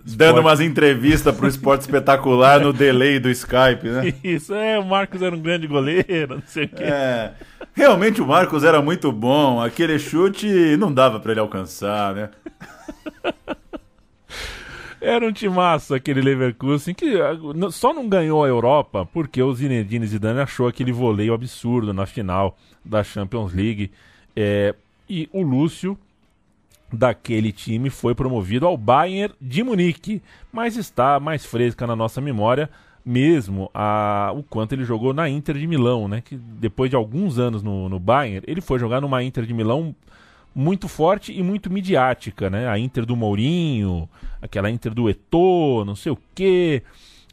Dando umas entrevistas pro esporte espetacular no delay do Skype, né? Isso, é, o Marcos era um grande goleiro, não sei o quê. É, realmente o Marcos era muito bom, aquele chute não dava para ele alcançar, né? Era um timaço aquele Leverkusen que ah, só não ganhou a Europa porque o Zinedine Zidane achou aquele voleio absurdo na final da Champions League. É, e o Lúcio daquele time foi promovido ao Bayern de Munique, mas está mais fresca na nossa memória mesmo a, o quanto ele jogou na Inter de Milão, né? Que depois de alguns anos no, no Bayern, ele foi jogar numa Inter de Milão muito forte e muito midiática, né? A Inter do Mourinho, aquela Inter do Eto'o, não sei o quê.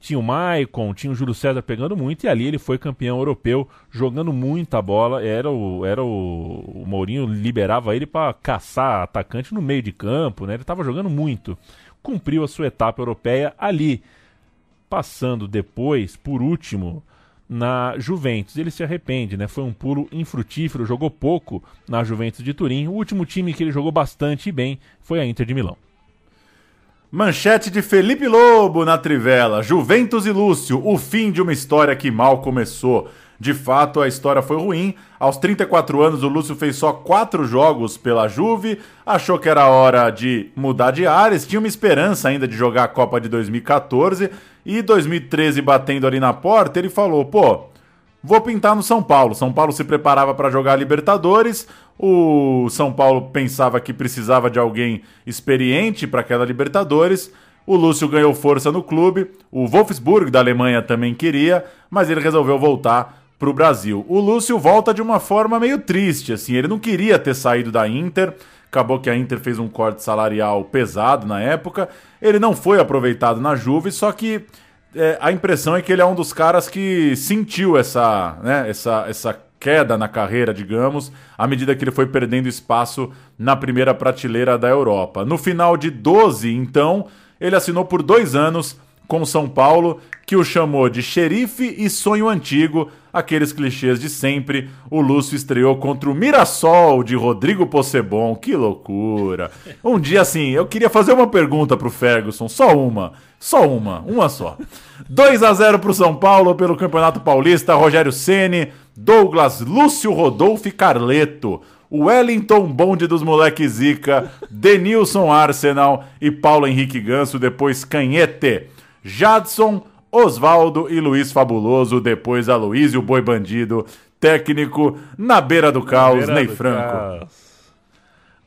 Tinha o Maicon, tinha o Júlio César pegando muito e ali ele foi campeão europeu, jogando muita bola. Era o, era o, o Mourinho liberava ele para caçar atacante no meio de campo, né? Ele estava jogando muito. Cumpriu a sua etapa europeia ali, passando depois, por último, na Juventus. Ele se arrepende, né? Foi um pulo infrutífero, jogou pouco na Juventus de Turim. O último time que ele jogou bastante e bem foi a Inter de Milão. Manchete de Felipe Lobo na Trivela. Juventus e Lúcio, o fim de uma história que mal começou. De fato, a história foi ruim. Aos 34 anos, o Lúcio fez só quatro jogos pela Juve, achou que era hora de mudar de áreas, tinha uma esperança ainda de jogar a Copa de 2014 e 2013 batendo ali na porta, ele falou: pô, vou pintar no São Paulo. São Paulo se preparava para jogar a Libertadores. O São Paulo pensava que precisava de alguém experiente para aquela Libertadores. O Lúcio ganhou força no clube. O Wolfsburg da Alemanha também queria, mas ele resolveu voltar para o Brasil. O Lúcio volta de uma forma meio triste, assim. Ele não queria ter saído da Inter. Acabou que a Inter fez um corte salarial pesado na época. Ele não foi aproveitado na Juve, só que é, a impressão é que ele é um dos caras que sentiu essa, né, essa, essa queda na carreira, digamos, à medida que ele foi perdendo espaço na primeira prateleira da Europa. No final de 12, então, ele assinou por dois anos com São Paulo, que o chamou de xerife e sonho antigo, aqueles clichês de sempre. O Lúcio estreou contra o Mirassol de Rodrigo Possebon, que loucura. Um dia assim, eu queria fazer uma pergunta pro Ferguson, só uma, só uma, uma só. 2 a 0 pro São Paulo pelo Campeonato Paulista, Rogério Ceni, Douglas, Lúcio Rodolfo e Carleto. Wellington Bonde dos Moleques Zica, Denilson Arsenal e Paulo Henrique Ganso, depois Canhete. Jadson, Osvaldo e Luiz Fabuloso, depois Aloysio Boi Bandido, técnico na beira do caos, Ney Franco. Caos.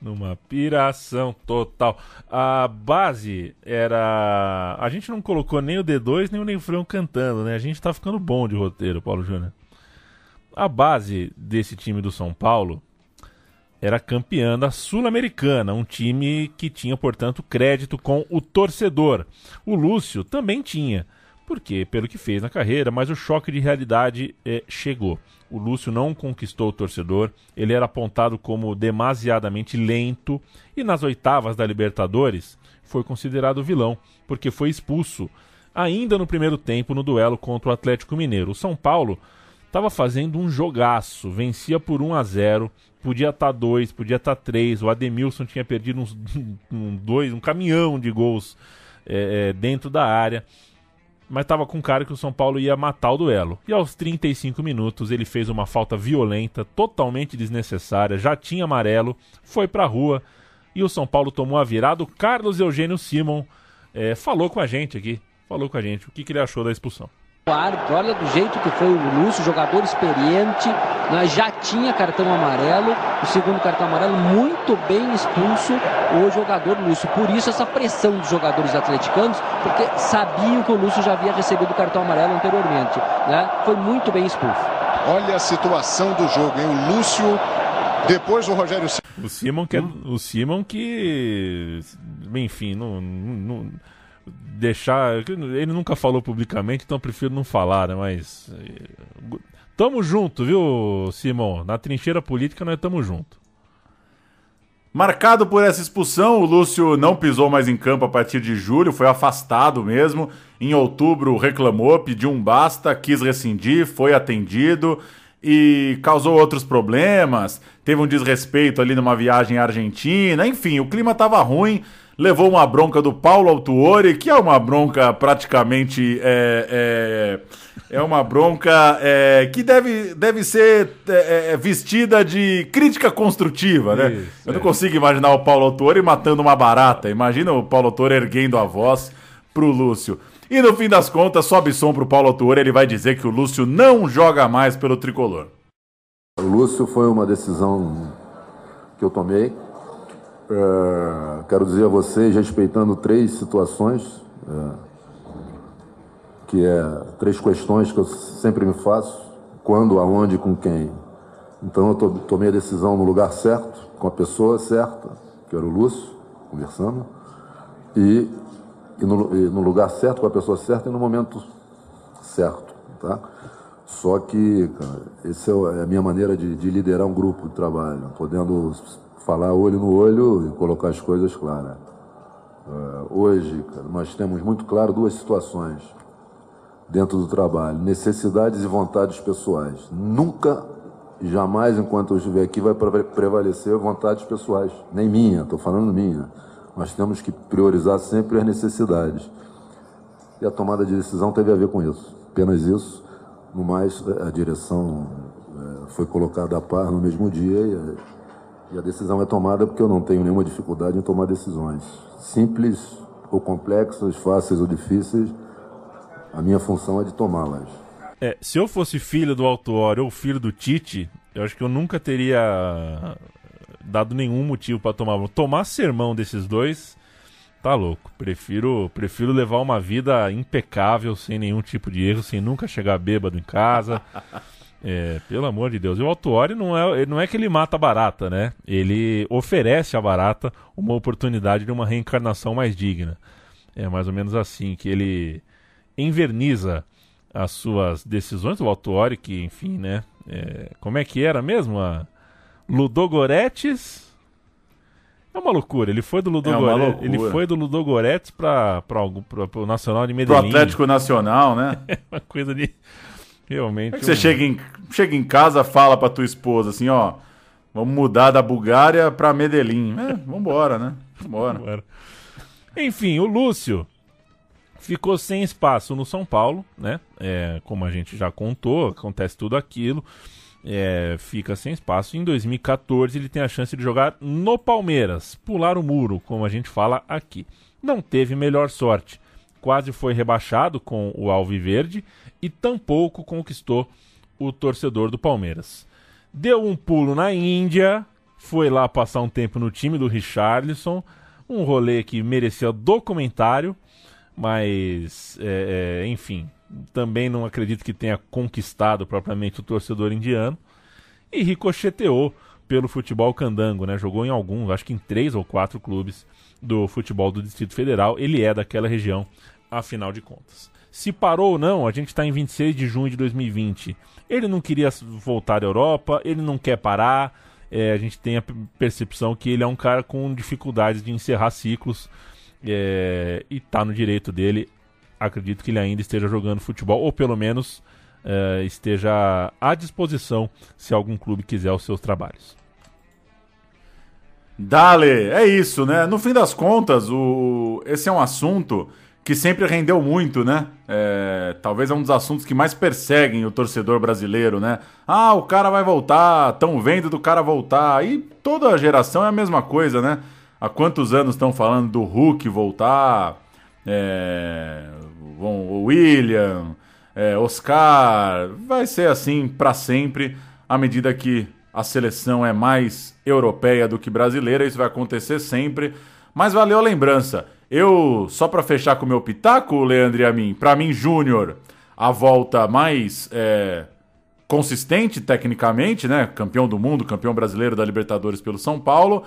Numa piração total. A base era. A gente não colocou nem o D2 nem o Ney Franco cantando, né? A gente tá ficando bom de roteiro, Paulo Júnior. A base desse time do São Paulo era campeã da Sul-Americana, um time que tinha, portanto, crédito com o torcedor. O Lúcio também tinha, porque pelo que fez na carreira, mas o choque de realidade eh, chegou. O Lúcio não conquistou o torcedor, ele era apontado como demasiadamente lento e nas oitavas da Libertadores foi considerado vilão, porque foi expulso ainda no primeiro tempo no duelo contra o Atlético Mineiro. O São Paulo Tava fazendo um jogaço, vencia por 1 a 0 podia estar tá 2, podia estar tá 3. O Ademilson tinha perdido uns um, dois, um caminhão de gols é, é, dentro da área. Mas estava com cara que o São Paulo ia matar o duelo. E aos 35 minutos ele fez uma falta violenta, totalmente desnecessária, já tinha amarelo, foi pra rua e o São Paulo tomou a virada. O Carlos Eugênio Simon é, falou com a gente aqui, falou com a gente o que, que ele achou da expulsão árbitro, olha do jeito que foi o Lúcio, jogador experiente, né, já tinha cartão amarelo, o segundo cartão amarelo muito bem expulso o jogador Lúcio. Por isso essa pressão dos jogadores atleticanos, porque sabiam que o Lúcio já havia recebido o cartão amarelo anteriormente. Né? Foi muito bem expulso. Olha a situação do jogo, hein? O Lúcio depois o Rogério O Simon que, é, o Simon que enfim, não, não, deixar. Ele nunca falou publicamente, então prefiro não falar, né? Mas. Tamo junto, viu, Simão? Na trincheira política nós tamo junto. Marcado por essa expulsão, o Lúcio não pisou mais em campo a partir de julho, foi afastado mesmo. Em outubro reclamou, pediu um basta, quis rescindir, foi atendido e causou outros problemas. Teve um desrespeito ali numa viagem à Argentina. Enfim, o clima estava ruim levou uma bronca do Paulo Autuori, que é uma bronca praticamente. É, é, é uma bronca é, que deve, deve ser é, é, vestida de crítica construtiva, né? Isso, Eu não é. consigo imaginar o Paulo Autuori matando uma barata. Imagina o Paulo Autuori erguendo a voz pro Lúcio. E no fim das contas, sobe som pro Paulo Autuori, ele vai dizer que o Lúcio não joga mais pelo tricolor. O Lúcio foi uma decisão que eu tomei é, quero dizer a vocês, respeitando três situações, é, que é três questões que eu sempre me faço: quando, aonde, com quem. Então eu to, tomei a decisão no lugar certo, com a pessoa certa, que era o Lúcio, conversando, e, e, no, e no lugar certo, com a pessoa certa e no momento certo, tá? Só que, essa é a minha maneira de, de liderar um grupo de trabalho, podendo falar olho no olho e colocar as coisas claras. Uh, hoje, cara, nós temos muito claro duas situações dentro do trabalho: necessidades e vontades pessoais. Nunca, jamais, enquanto eu estiver aqui, vai prevalecer vontades pessoais, nem minha, estou falando minha. Nós temos que priorizar sempre as necessidades. E a tomada de decisão teve a ver com isso, apenas isso. No mais, a direção é, foi colocada a par no mesmo dia e e a decisão é tomada porque eu não tenho nenhuma dificuldade em tomar decisões. Simples ou complexas, fáceis ou difíceis, a minha função é de tomá-las. É, se eu fosse filho do Autuori ou filho do Tite, eu acho que eu nunca teria dado nenhum motivo para tomar. Tomar sermão desses dois, tá louco. Prefiro, prefiro levar uma vida impecável, sem nenhum tipo de erro, sem nunca chegar bêbado em casa. É, pelo amor de Deus. E o Autuori não é, não é que ele mata a barata, né? Ele oferece à barata uma oportunidade de uma reencarnação mais digna. É mais ou menos assim, que ele enverniza as suas decisões. O Autuori, que, enfim, né? É, como é que era mesmo? A Ludogoretes. É uma loucura. Ele foi do Ludogoretes, é ele foi do Ludogoretes para o Nacional de Medellín. Pro Atlético Nacional, né? É uma coisa de Realmente. É que você chega, em, chega em casa, fala pra tua esposa assim, ó. Vamos mudar da Bulgária pra Medellín. É, vambora, né? Vambora. vambora. Enfim, o Lúcio ficou sem espaço no São Paulo, né? É, como a gente já contou, acontece tudo aquilo. É, fica sem espaço. Em 2014 ele tem a chance de jogar no Palmeiras, pular o muro, como a gente fala aqui. Não teve melhor sorte quase foi rebaixado com o Alviverde e tampouco conquistou o torcedor do Palmeiras. Deu um pulo na Índia, foi lá passar um tempo no time do Richarlison, um rolê que merecia documentário, mas, é, é, enfim, também não acredito que tenha conquistado propriamente o torcedor indiano. E ricocheteou pelo futebol candango, né? Jogou em alguns, acho que em três ou quatro clubes do futebol do Distrito Federal. Ele é daquela região, afinal de contas. Se parou ou não, a gente está em 26 de junho de 2020. Ele não queria voltar à Europa, ele não quer parar. É, a gente tem a percepção que ele é um cara com dificuldades de encerrar ciclos é, e está no direito dele. Acredito que ele ainda esteja jogando futebol, ou pelo menos eh, esteja à disposição se algum clube quiser os seus trabalhos. Dale, é isso, né? No fim das contas, o... esse é um assunto que sempre rendeu muito, né? É... Talvez é um dos assuntos que mais perseguem o torcedor brasileiro, né? Ah, o cara vai voltar, estão vendo do cara voltar. E toda a geração é a mesma coisa, né? Há quantos anos estão falando do Hulk voltar? É... O William, é, Oscar. Vai ser assim para sempre, à medida que a seleção é mais europeia do que brasileira, isso vai acontecer sempre. Mas valeu a lembrança. Eu, só para fechar com o meu pitaco, Leandro e a mim, para mim, Júnior, a volta mais é, consistente tecnicamente, né? Campeão do mundo, campeão brasileiro da Libertadores pelo São Paulo.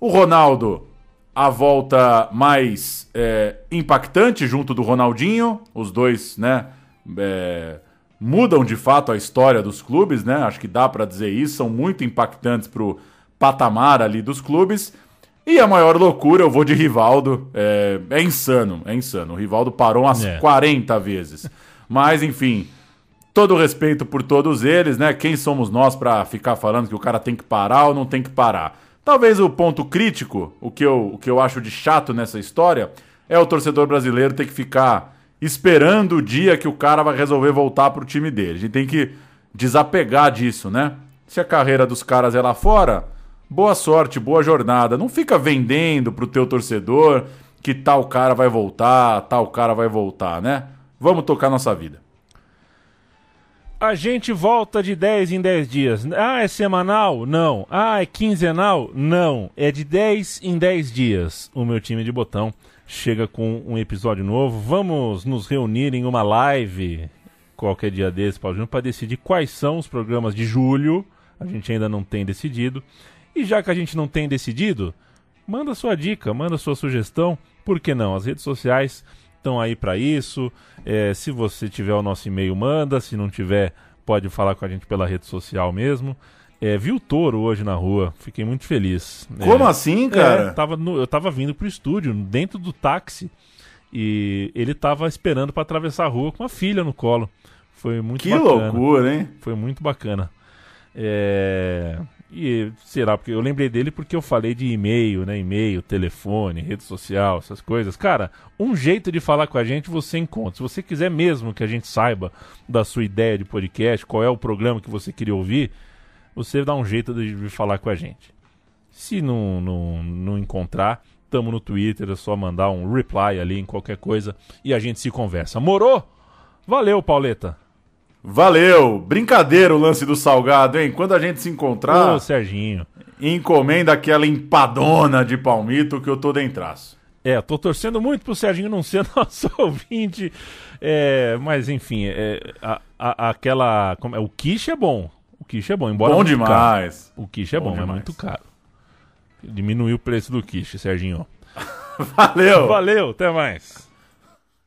O Ronaldo, a volta mais é, impactante junto do Ronaldinho. Os dois, né? É, mudam de fato a história dos clubes, né? Acho que dá para dizer isso, são muito impactantes pro patamar ali dos clubes. E a maior loucura, eu vou de Rivaldo. É, é insano, é insano. O Rivaldo parou umas É. 40 vezes. Mas, enfim, todo respeito por todos eles, né? Quem somos nós para ficar falando que o cara tem que parar ou não tem que parar? Talvez o ponto crítico, o que eu, o que eu acho de chato nessa história, é o torcedor brasileiro ter que ficar esperando o dia que o cara vai resolver voltar pro time dele. A gente tem que desapegar disso, né? Se a carreira dos caras é lá fora, boa sorte, boa jornada. Não fica vendendo pro teu torcedor que tal cara vai voltar, tal cara vai voltar, né? Vamos tocar nossa vida. A gente volta de 10 em 10 dias. Ah, é semanal? Não. Ah, é quinzenal? Não. É de 10 em 10 dias. O meu time de botão chega com um episódio novo. Vamos nos reunir em uma live qualquer dia desse, Paulo Júnior, para decidir quais são os programas de julho. A gente ainda não tem decidido. E já que a gente não tem decidido, manda sua dica, manda sua sugestão. Por que não? As redes sociais estão aí para isso. É, se você tiver o nosso e-mail, manda. Se não tiver, pode falar com a gente pela rede social mesmo. É, vi o touro hoje na rua, fiquei muito feliz. Como É, assim, cara? é, tava no- eu tava vindo pro estúdio, dentro do táxi, e ele tava esperando para atravessar a rua com a filha no colo. Foi muito Que bacana. loucura, hein? Foi muito bacana. É, E será? Porque eu lembrei dele porque eu falei de e-mail, né? E-mail, telefone, rede social, essas coisas. Cara, um jeito de falar com a gente você encontra. Se você quiser mesmo que a gente saiba da sua ideia de podcast, qual é o programa que você queria ouvir, você dá um jeito de falar com a gente. Se não, não, não encontrar, tamo no Twitter, é só mandar um reply ali em qualquer coisa e a gente se conversa. Morou? Valeu, Pauleta. Valeu! Brincadeira o lance do salgado, hein? Quando a gente se encontrar, Ô, Serginho. encomenda aquela empadona de palmito que eu tô dentraço. É, tô torcendo muito pro Serginho não ser nosso ouvinte. É, mas enfim, é, a- a- aquela. como é, o quiche é bom. O quiche é bom, embora. Bom demais. caro. O quiche é Bom bom, é muito caro. Diminuiu o preço do quiche, Serginho. Valeu! Valeu, até mais.